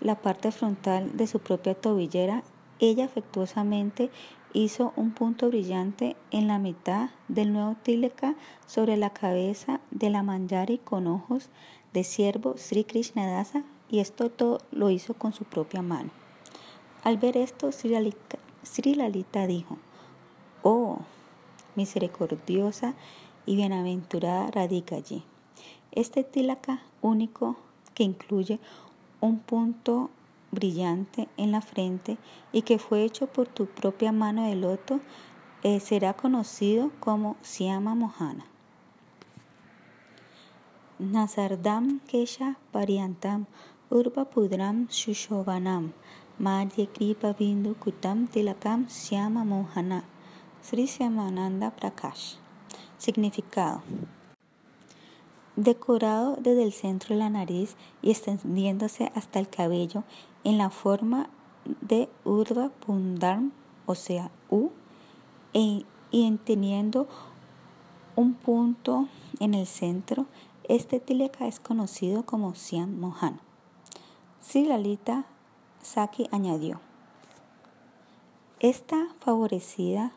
la parte frontal de su propia tobillera, ella afectuosamente hizo un punto brillante en la mitad del nuevo tileka sobre la cabeza de la manjari con ojos de siervo Sri Krishnadasa y esto todo lo hizo con su propia mano. Al ver esto, Sri Lalita, dijo, Oh, misericordiosa y bienaventurada radica allí. Este tilaka único que incluye un punto brillante en la frente y que fue hecho por tu propia mano de loto, eh, será conocido como Siama Mohana. Nazardam Kesha Pariantam Urba Pudram Shushovanam Madhya Kripa Bindu Kutam Tilakam Siama Mohana Sri Siamananda Prakash. Significado. Decorado desde el centro de la nariz y extendiéndose hasta el cabello en la forma de Urva Pundarm, o sea, U, e, y teniendo un punto en el centro, este tileka es conocido como Siam Mohan. Sri Lalita Saki añadió, Esta favorecida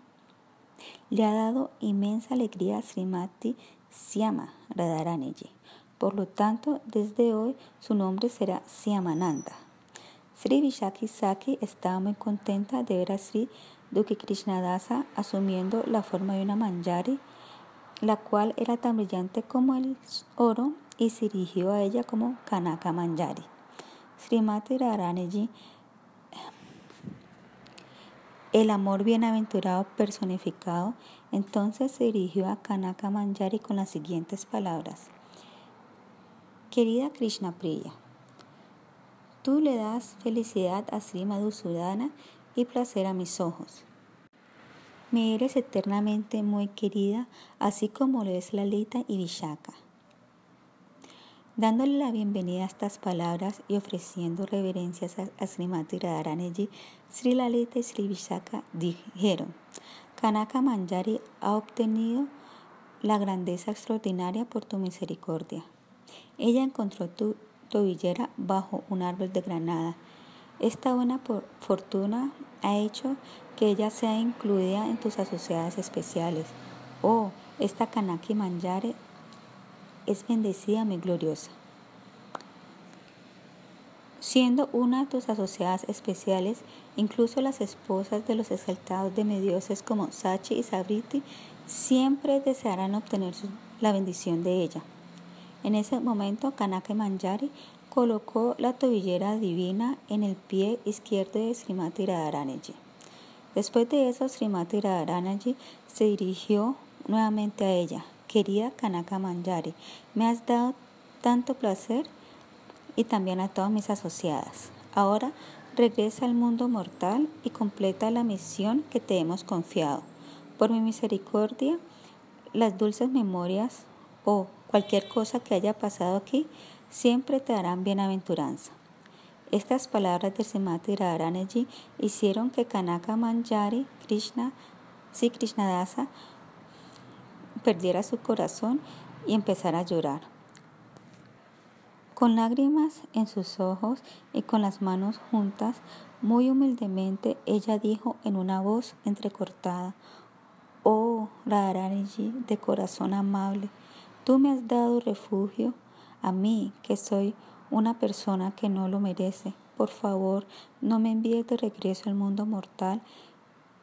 le ha dado inmensa alegría a Srimati Siama Radharaneji. Por lo tanto, desde hoy su nombre será Siamananda. Sri Vishaki Saki estaba muy contenta de ver a Sri Duki Krishnadasa asumiendo la forma de una manjari, la cual era tan brillante como el oro, y se dirigió a ella como Kanaka Manjari. Srimati Radharaneji el amor bienaventurado personificado, entonces se dirigió a Kanaka Manjari con las siguientes palabras. Querida Krishna Priya, tú le das felicidad a Sri Madhusudana y placer a mis ojos. Me eres eternamente muy querida, así como lo es Lalita y Vishaka. Dándole la bienvenida a estas palabras y ofreciendo reverencias a, Srimati Radharaneji, Sri Lalita y Sri Vishaka dijeron, Kanaka Manjari ha obtenido la grandeza extraordinaria por tu misericordia. Ella encontró tu tobillera bajo un árbol de granada. Esta buena fortuna ha hecho que ella sea incluida en tus asociadas especiales. Oh, esta Kanaki Manjari es bendecida muy gloriosa. Siendo una de tus asociadas especiales, incluso las esposas de los exaltados demidioses como Sachi y Sabriti siempre desearán obtener la bendición de ella. En ese momento, Kanaka Manjari colocó la tobillera divina en el pie izquierdo de Srimati Radharanaji. Después de eso, Srimati Radharanaji se dirigió nuevamente a ella, Querida Kanaka Manjari, me has dado tanto placer y también a todas mis asociadas. Ahora regresa al mundo mortal y completa la misión que te hemos confiado. Por mi misericordia, las dulces memorias o cualquier cosa que haya pasado aquí siempre te darán bienaventuranza. Estas palabras de Srimati Radharanaji hicieron que Kanaka Manjari Krishna, Krishna Krishnadasa, perdiera su corazón y empezara a llorar. Con lágrimas en sus ojos y con las manos juntas, muy humildemente ella dijo en una voz entrecortada, Oh Radharani de corazón amable, tú me has dado refugio a mí que soy una persona que no lo merece. Por favor, no me envíes de regreso al mundo mortal,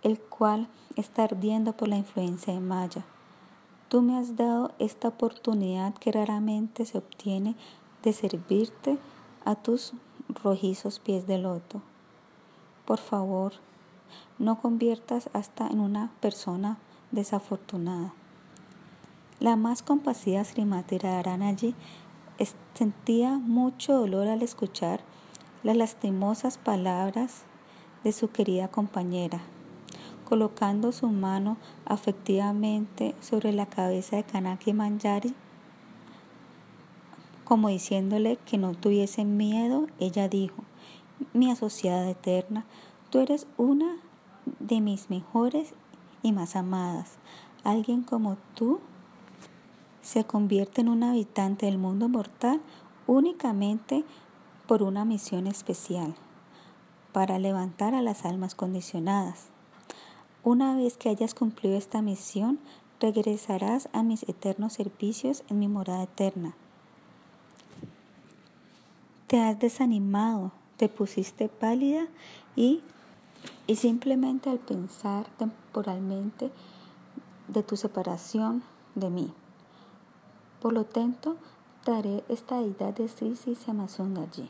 el cual está ardiendo por la influencia de Maya. Tú me has dado esta oportunidad que raramente se obtiene de servirte a tus rojizos pies de loto. Por favor, no conviertas hasta en una persona desafortunada. La más compasiva Srimati Radharanaji sentía mucho dolor al escuchar las lastimosas palabras de su querida compañera colocando su mano afectivamente sobre la cabeza de Kanaki Manjari, como diciéndole que no tuviese miedo, ella dijo, mi asociada eterna, tú eres una de mis mejores y más amadas. Alguien como tú se convierte en un habitante del mundo mortal únicamente por una misión especial, para levantar a las almas condicionadas. Una vez que hayas cumplido esta misión, regresarás a mis eternos servicios en mi morada eterna. Te has desanimado, te pusiste pálida y, y simplemente al pensar temporalmente de tu separación de mí. Por lo tanto, daré esta deidad de Sri allí.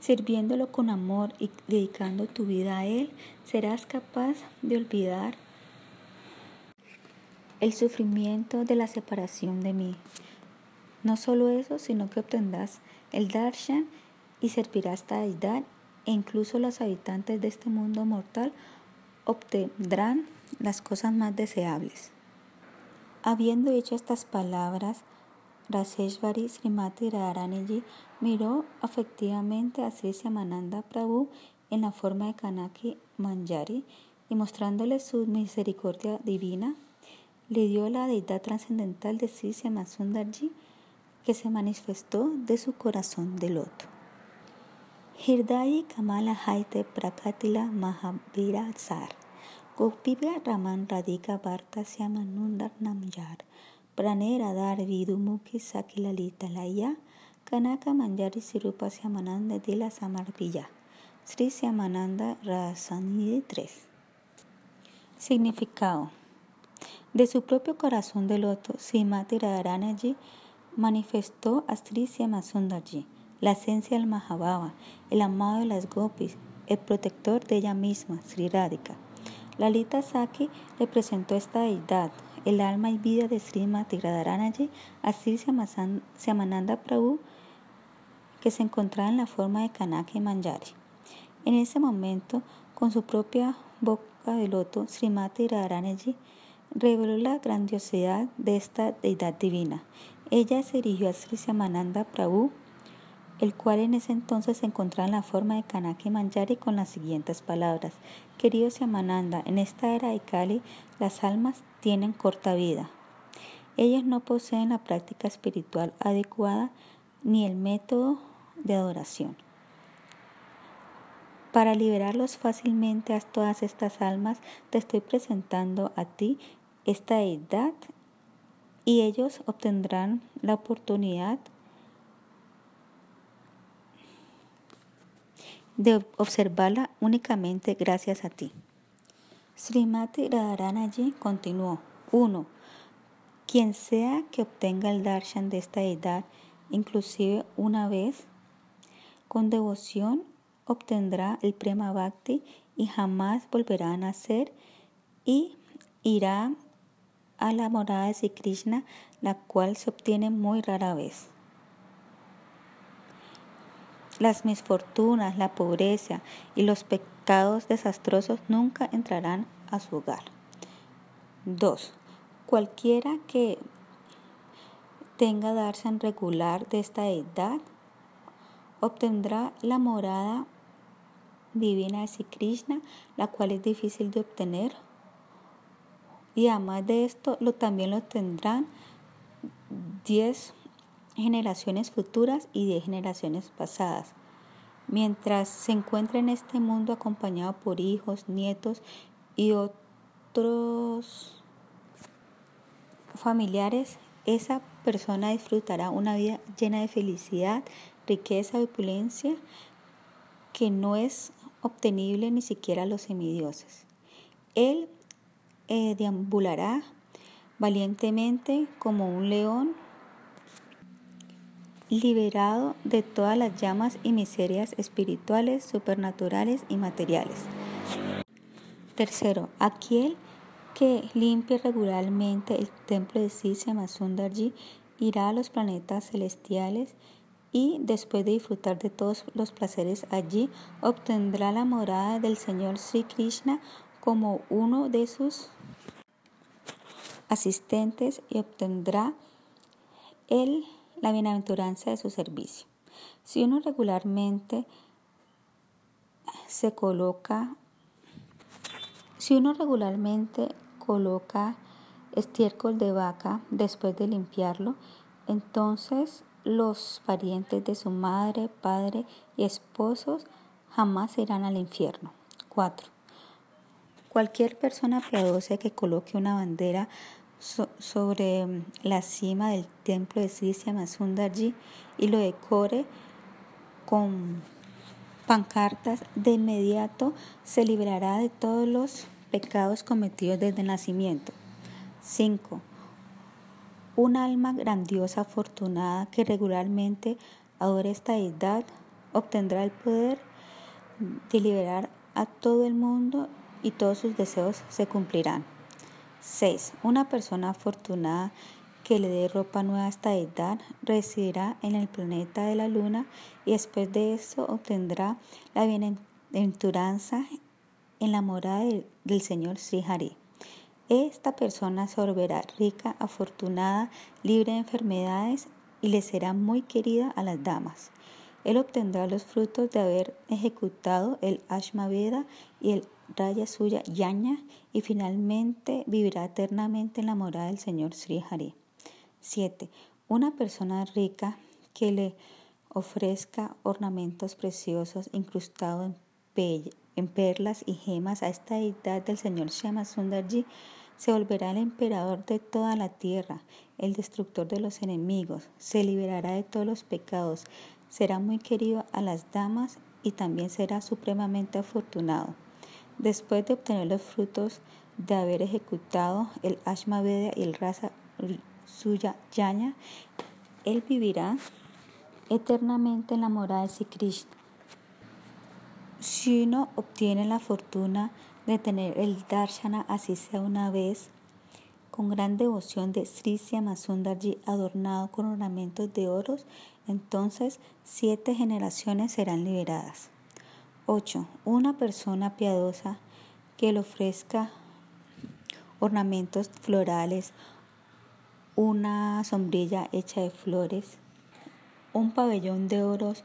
Sirviéndolo con amor y dedicando tu vida a Él, serás capaz de olvidar el sufrimiento de la separación de mí. No solo eso, sino que obtendrás el darshan y servirás a deidad e incluso los habitantes de este mundo mortal obtendrán las cosas más deseables. Habiendo hecho estas palabras, Raseshvari Srimati Radharani miró afectivamente a Sri Mananda Prabhu en la forma de Kanaki Manjari y mostrándole su misericordia divina, le dio la deidad trascendental de Sri Samasundarji que se manifestó de su corazón de loto. Hirdai Kamala Haite Prakatila Mahavira Tsar. Gopivya Raman Radhika Bharta Syamanundar Namjar. Pranera Dar Vidumuki Sakilalita Laya. Kanaka Manjari Sirupa Syamananda de la Samarpilla. Sri Syamananda Rasanidhi 3. Significado. De su propio corazón de loto, Srimati Radharanaji manifestó a Sri Syamasundarji la esencia del Mahabhava, el amado de las gopis, el protector de ella misma, Sri Radhika. Lalita Saki le presentó esta deidad, el alma y vida de Srimati Radharanaji a Sri Syamananda Prabhu, que se encontraba en la forma de Kanaka y Manjari. En ese momento, con su propia boca de loto, Srimati Radharanaji reveló la grandiosidad de esta deidad divina. Ella se dirigió a Sri Syamananda Prabhu el cual en ese entonces se encontraba en la forma de Kanaki Manjari con las siguientes palabras. Querido Siamananda, en esta era de Kali las almas tienen corta vida. Ellas no poseen la práctica espiritual adecuada ni el método de adoración. Para liberarlos fácilmente a todas estas almas, te estoy presentando a ti esta deidad y ellos obtendrán la oportunidad de observarla únicamente gracias a ti. Srimati Radharanaji continuó. 1. Quien sea que obtenga el darshan de esta edad, inclusive una vez, con devoción obtendrá el prema bhakti y jamás volverá a nacer y irá a la morada de Sri Krishna, la cual se obtiene muy rara vez. Las misfortunas, la pobreza y los pecados desastrosos nunca entrarán a su hogar. 2. Cualquiera que tenga darshan regular de esta edad obtendrá la morada divina de Sri Krishna, la cual es difícil de obtener. Y además de esto, lo, también lo tendrán 10 generaciones futuras y de generaciones pasadas. Mientras se encuentra en este mundo acompañado por hijos, nietos y otros familiares, esa persona disfrutará una vida llena de felicidad, riqueza y opulencia que no es obtenible ni siquiera a los semidioses. Él eh, deambulará valientemente como un león liberado de todas las llamas y miserias espirituales, supernaturales y materiales. Tercero, aquel que limpie regularmente el templo de Sisya Masundarji irá a los planetas celestiales y después de disfrutar de todos los placeres allí, obtendrá la morada del Señor Sri Krishna como uno de sus asistentes y obtendrá el la bienaventuranza de su servicio. Si uno regularmente se coloca, si uno regularmente coloca estiércol de vaca después de limpiarlo, entonces los parientes de su madre, padre y esposos jamás irán al infierno. 4. Cualquier persona piadosa que coloque una bandera sobre mm, la cima del templo de Sri Masundarji y lo decore con pancartas, de inmediato se librará de todos los pecados cometidos desde el nacimiento. 5. Un alma grandiosa, afortunada, que regularmente adora esta deidad, obtendrá el poder de liberar a todo el mundo y todos sus deseos se cumplirán. 6. Una persona afortunada que le dé ropa nueva a esta edad residirá en el planeta de la luna y después de eso obtendrá la bienaventuranza en la morada del, Señor Sri Hari. Esta persona se volverá rica, afortunada, libre de enfermedades y le será muy querida a las damas. Él obtendrá los frutos de haber ejecutado el Ashma Veda y el Raya Suya Yaña y finalmente vivirá eternamente en la morada del Señor Sri Hari. 7. Una persona rica que le ofrezca ornamentos preciosos incrustados en, perlas y gemas a esta deidad del señor Shama Sundarji, se volverá el emperador de toda la tierra, el destructor de los enemigos, se liberará de todos los pecados, será muy querido a las damas y también será supremamente afortunado. Después de obtener los frutos de haber ejecutado el Ashma Veda y el Rasa Suya Yanya, él vivirá eternamente en la morada de Sri Krishna. Si uno obtiene la fortuna de tener el darshana, así sea una vez, con gran devoción de Sri Syamasundarji adornado con ornamentos de oros, entonces siete generaciones serán liberadas. 8. Una persona piadosa que le ofrezca ornamentos florales, una sombrilla hecha de flores, un pabellón de oros,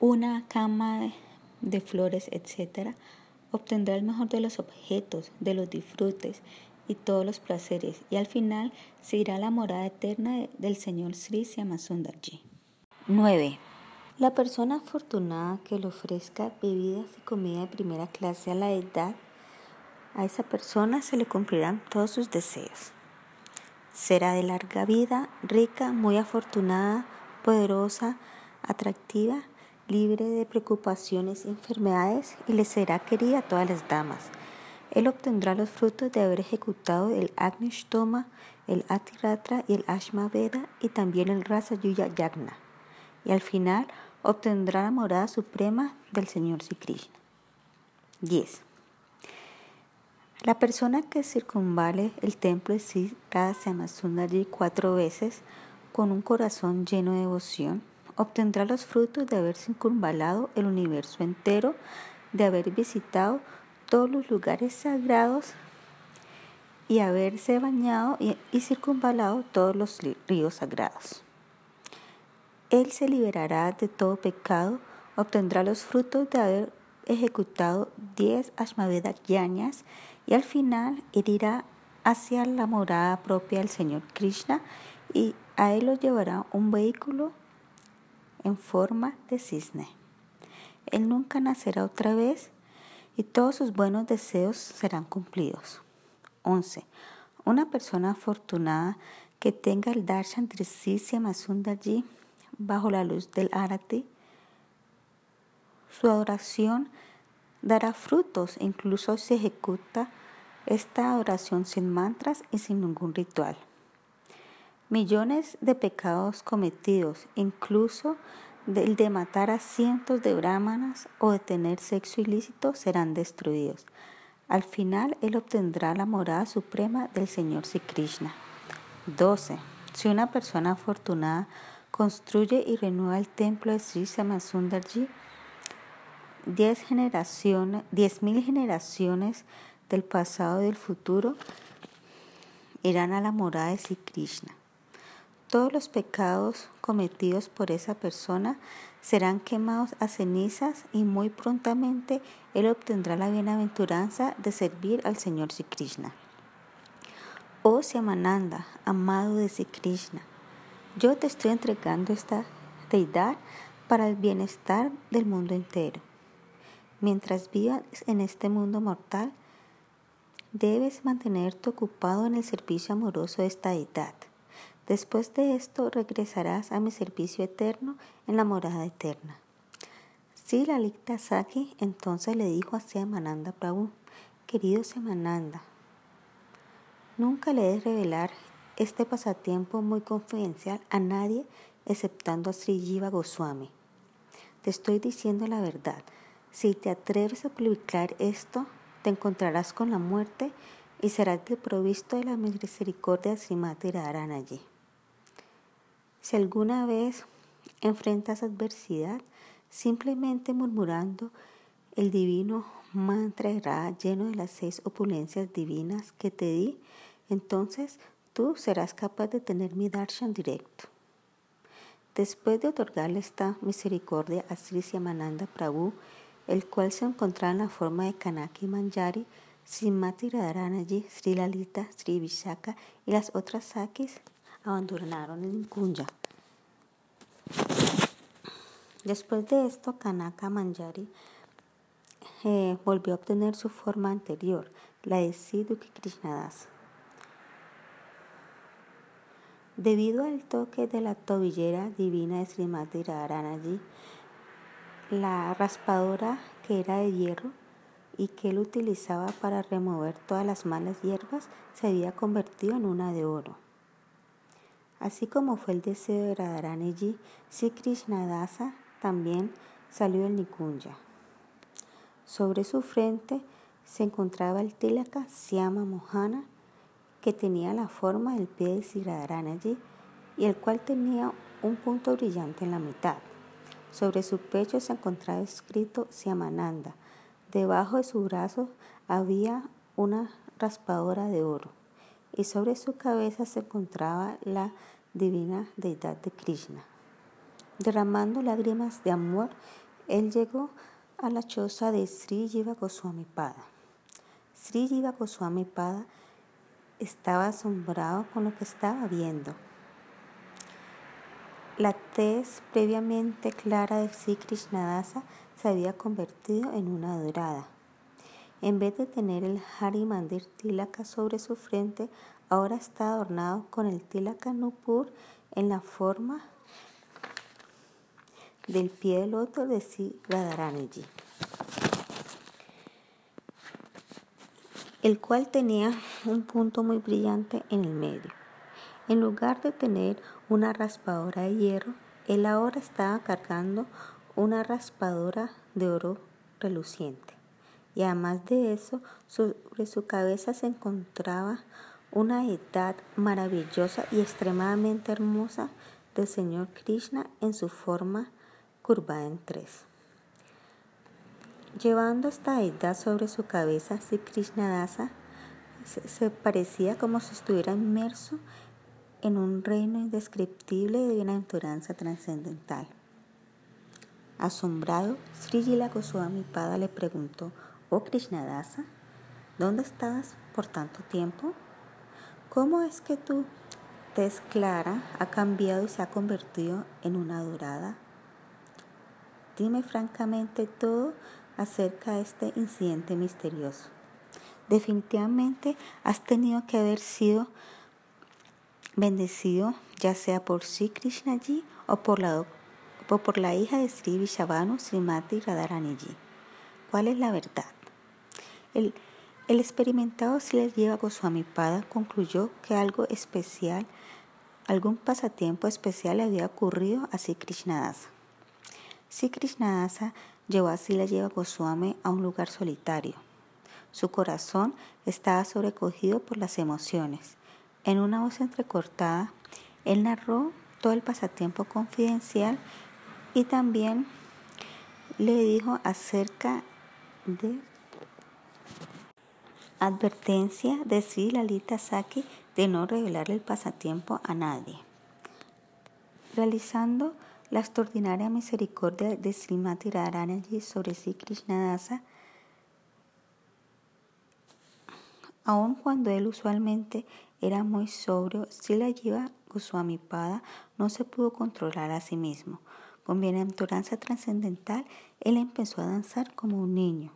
una cama de flores, etc., obtendrá el mejor de los objetos, de los disfrutes y todos los placeres, y al final se irá a la morada eterna del Señor Sri Syamasundarji. 9. La persona afortunada que le ofrezca bebidas y comida de primera clase a la edad, a esa persona se le cumplirán todos sus deseos. Será de larga vida, rica, muy afortunada, poderosa, atractiva, libre de preocupaciones y enfermedades y le será querida a todas las damas. Él obtendrá los frutos de haber ejecutado el Agnishtoma, el Atiratra y el Ashma Veda y también el Rasa Yuya Yagna. Y al final obtendrá la morada suprema del Señor Sri Krishna. 10. La persona que circunvale el templo de Sri Radha cuatro veces con un corazón lleno de devoción, obtendrá los frutos de haber circunvalado el universo entero, de haber visitado todos los lugares sagrados y haberse bañado y, circunvalado todos los ríos sagrados. Él se liberará de todo pecado, obtendrá los frutos de haber ejecutado diez Ashmaveda Yañas y al final irá hacia la morada propia del Señor Krishna y a él lo llevará un vehículo en forma de cisne. Él nunca nacerá otra vez y todos sus buenos deseos serán cumplidos. 11. Una persona afortunada que tenga el darshan Trisisya allí bajo la luz del Arati, su adoración dará frutos incluso si ejecuta esta oración sin mantras y sin ningún ritual. Millones de pecados cometidos, incluso el de matar a cientos de brahmanas o de tener sexo ilícito, serán destruidos. Al final, él obtendrá la morada suprema del Señor Sri Krishna. 12. Si una persona afortunada construye y renueva el templo de Sri Samasundarji, diez generaciones, diez mil generaciones del pasado y del futuro irán a la morada de Sri Krishna. Todos los pecados cometidos por esa persona serán quemados a cenizas y muy prontamente él obtendrá la bienaventuranza de servir al Señor Sri Krishna. Oh Siamananda, amado de Sri Krishna, yo te estoy entregando esta deidad para el bienestar del mundo entero. Mientras vivas en este mundo mortal, debes mantenerte ocupado en el servicio amoroso de esta deidad. Después de esto regresarás a mi servicio eterno en la morada eterna. Sí, Lalita Saki entonces le dijo a Semananda Prabhu, querido Semananda, nunca le de revelar este pasatiempo muy confidencial a nadie exceptando a Sri Jiva Goswami. Te estoy diciendo la verdad. Si te atreves a publicar esto, te encontrarás con la muerte y serás provisto de la misericordia de Srimati Radharanaji. Si alguna vez enfrentas adversidad, simplemente murmurando el divino mantra lleno de las seis opulencias divinas que te di, entonces tú serás capaz de tener mi darshan directo. Después de otorgarle esta misericordia a Sri Siamananda Prabhu, el cual se encontraba en la forma de Kanaki Manjari, Srimati Radharanaji, Sri Lalita, Sri Vishaka y las otras sakis abandonaron el Kunja. Después de esto, Kanaka Manjari eh, volvió a obtener su forma anterior, la de Siddhuki Krishnadasa. Debido al toque de la tobillera divina de Srimati Radharanaji, la raspadora que era de hierro y que él utilizaba para remover todas las malas hierbas se había convertido en una de oro. Así como fue el deseo de Radharanaji, Sri Krishnadasa también salió del Nikunja. Sobre su frente se encontraba el tilaka Siama Mohana, que tenía la forma del pie de Sri y el cual tenía un punto brillante en la mitad. Sobre su pecho se encontraba escrito Siamananda. Debajo de su brazo había una raspadora de oro y sobre su cabeza se encontraba la divina deidad de Krishna. Derramando lágrimas de amor, él llegó a la choza de Sri Jiva Goswami Pada. Sri Jiva Goswami Pada estaba asombrado con lo que estaba viendo. La tez previamente clara de Sri Krishnadasa se había convertido en una dorada. En vez de tener el Hari Mandir Tilaka sobre su frente, ahora está adornado con el Tilaka Nupur en la forma del pie del otro de Sri Radharani, el cual tenía un punto muy brillante en el medio. En lugar de tener una raspadora de hierro, él ahora estaba cargando una raspadora de oro reluciente. Y además de eso, sobre su cabeza se encontraba una edad maravillosa y extremadamente hermosa del Señor Krishna en su forma curvada en tres. Llevando esta deidad sobre su cabeza, Sri Krishnadasa se, se parecía como si estuviera inmerso en un reino indescriptible de bienaventuranza trascendental. Asombrado, Sri Gila Goswami Pada le preguntó, Oh Krishnadasa, ¿dónde estabas por tanto tiempo? ¿Cómo es que tu tez clara ha cambiado y se ha convertido en una dorada? Dime francamente todo acerca de este incidente misterioso. Definitivamente has tenido que haber sido bendecido ya sea por Sri Krishnaji o por la, o por la hija de Sri Vishavanu, Srimati Radharaniji. ¿Cuál es la verdad? El, el experimentado Sri Jiva Goswami Pada concluyó que algo especial, algún pasatiempo especial le había ocurrido a Sri Krishnadasa. Sri Krishnadasa llevó a Sila Lleva Goswami a un lugar solitario. Su corazón estaba sobrecogido por las emociones. En una voz entrecortada, él narró todo el pasatiempo confidencial y también le dijo acerca de advertencia de Sri Lalita Saki de no revelar el pasatiempo a nadie. Realizando la extraordinaria misericordia de Srimati Radharani sobre Sri Krishnadasa, aun cuando él usualmente era muy sobrio, Sila Goswami Pada no se pudo controlar a sí mismo. Con bienaventuranza trascendental, él empezó a danzar como un niño.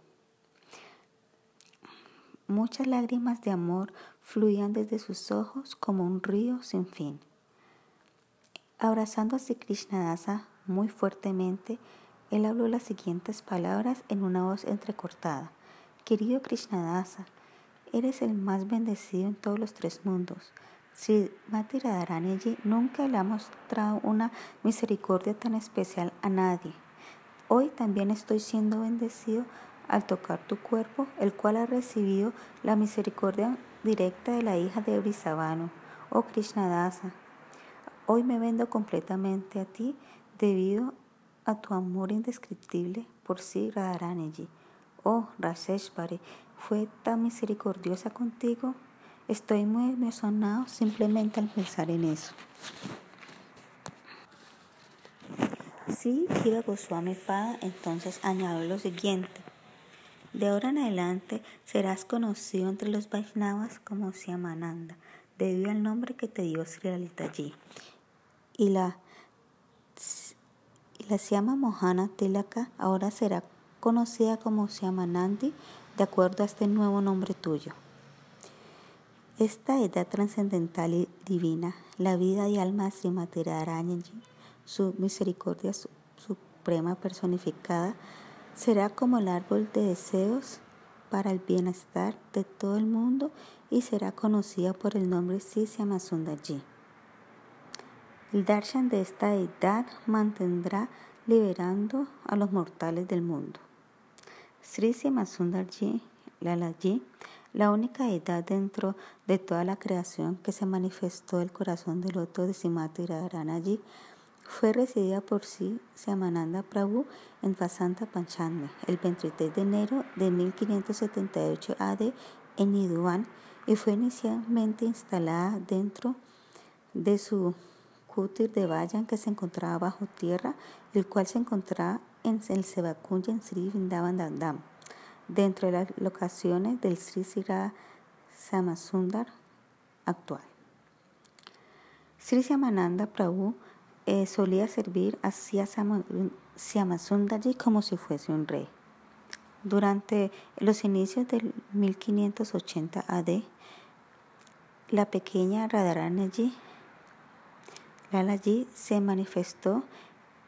Muchas lágrimas de amor fluían desde sus ojos como un río sin fin. Abrazando a Sri Krishnadasa muy fuertemente, él habló las siguientes palabras en una voz entrecortada. Querido Krishnadasa, eres el más bendecido en todos los tres mundos. Si Mati Radharani nunca le ha mostrado una misericordia tan especial a nadie. Hoy también estoy siendo bendecido al tocar tu cuerpo, el cual ha recibido la misericordia directa de la hija de Brisavano, oh Krishnadasa. Hoy me vendo completamente a ti debido a tu amor indescriptible por sí, Radharani. Oh, Raseshvari, fue tan misericordiosa contigo. Estoy muy emocionado simplemente al pensar en eso. Sí, Kiva Goswami Pada entonces añadió lo siguiente. De ahora en adelante serás conocido entre los Vaishnavas como Siamananda, debido al nombre que te dio Sri Lalita y la, la Siama Mohana Tilaka ahora será conocida como Siamanandi de acuerdo a este nuevo nombre tuyo. Esta edad trascendental y divina, la vida y alma de Srimati su misericordia suprema personificada, será como el árbol de deseos para el bienestar de todo el mundo y será conocida por el nombre Sisyama Sundarji. El darshan de esta deidad mantendrá liberando a los mortales del mundo. Sri Sundarji Lalaji, la única deidad dentro de toda la creación que se manifestó el corazón del loto de Simati Radharanaji, fue recibida por sí Siamananda Prabhu en Vasanta Panchami el 23 de enero de 1578 AD en Niduan y fue inicialmente instalada dentro de su kutir de Vayan que se encontraba bajo tierra, el cual se encontraba en el Sevakunya en Sri Vrindavan Dandam, dentro de las locaciones del Sri Sira Samasundar actual. Sri Siamananda Prabhu eh, solía servir a Siamasundaji como si fuese un rey. Durante los inicios del 1580 AD, la pequeña Radharanaji Lalaji se manifestó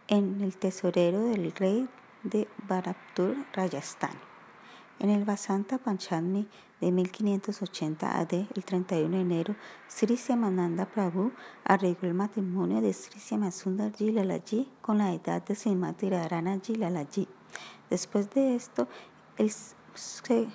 en el tesorero del rey de Bharaptur, Rajasthan. En el Vasanta Panchadni de 1580 AD, el 31 de enero, Sri Siamananda Prabhu arregló el matrimonio de Sri Siamasundarji Lalaji con la edad de Srimati Radharanaji Lalaji. Después de esto, él se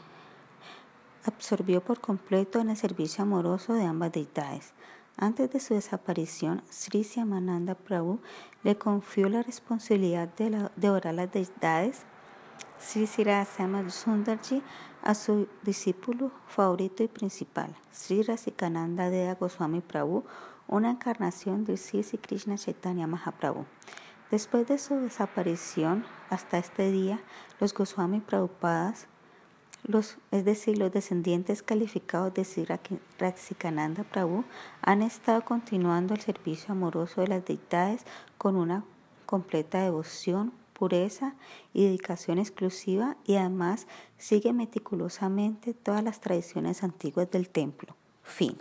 absorbió por completo en el servicio amoroso de ambas deidades. Antes de su desaparición, Sri Siamananda Prabhu le confió la responsabilidad de, de orar las deidades Sri Sirasama Sundarji a su discípulo favorito y principal, Sri Rasikananda Dea Goswami Prabhu, una encarnación de Sri Krishna Chaitanya Mahaprabhu. Después de su desaparición hasta este día, los Goswami Prabhupadas, es decir, los descendientes calificados de Sri Rasikananda Prabhu, han estado continuando el servicio amoroso de las deidades con una completa devoción, pureza y dedicación exclusiva y además sigue meticulosamente todas las tradiciones antiguas del templo. Fin.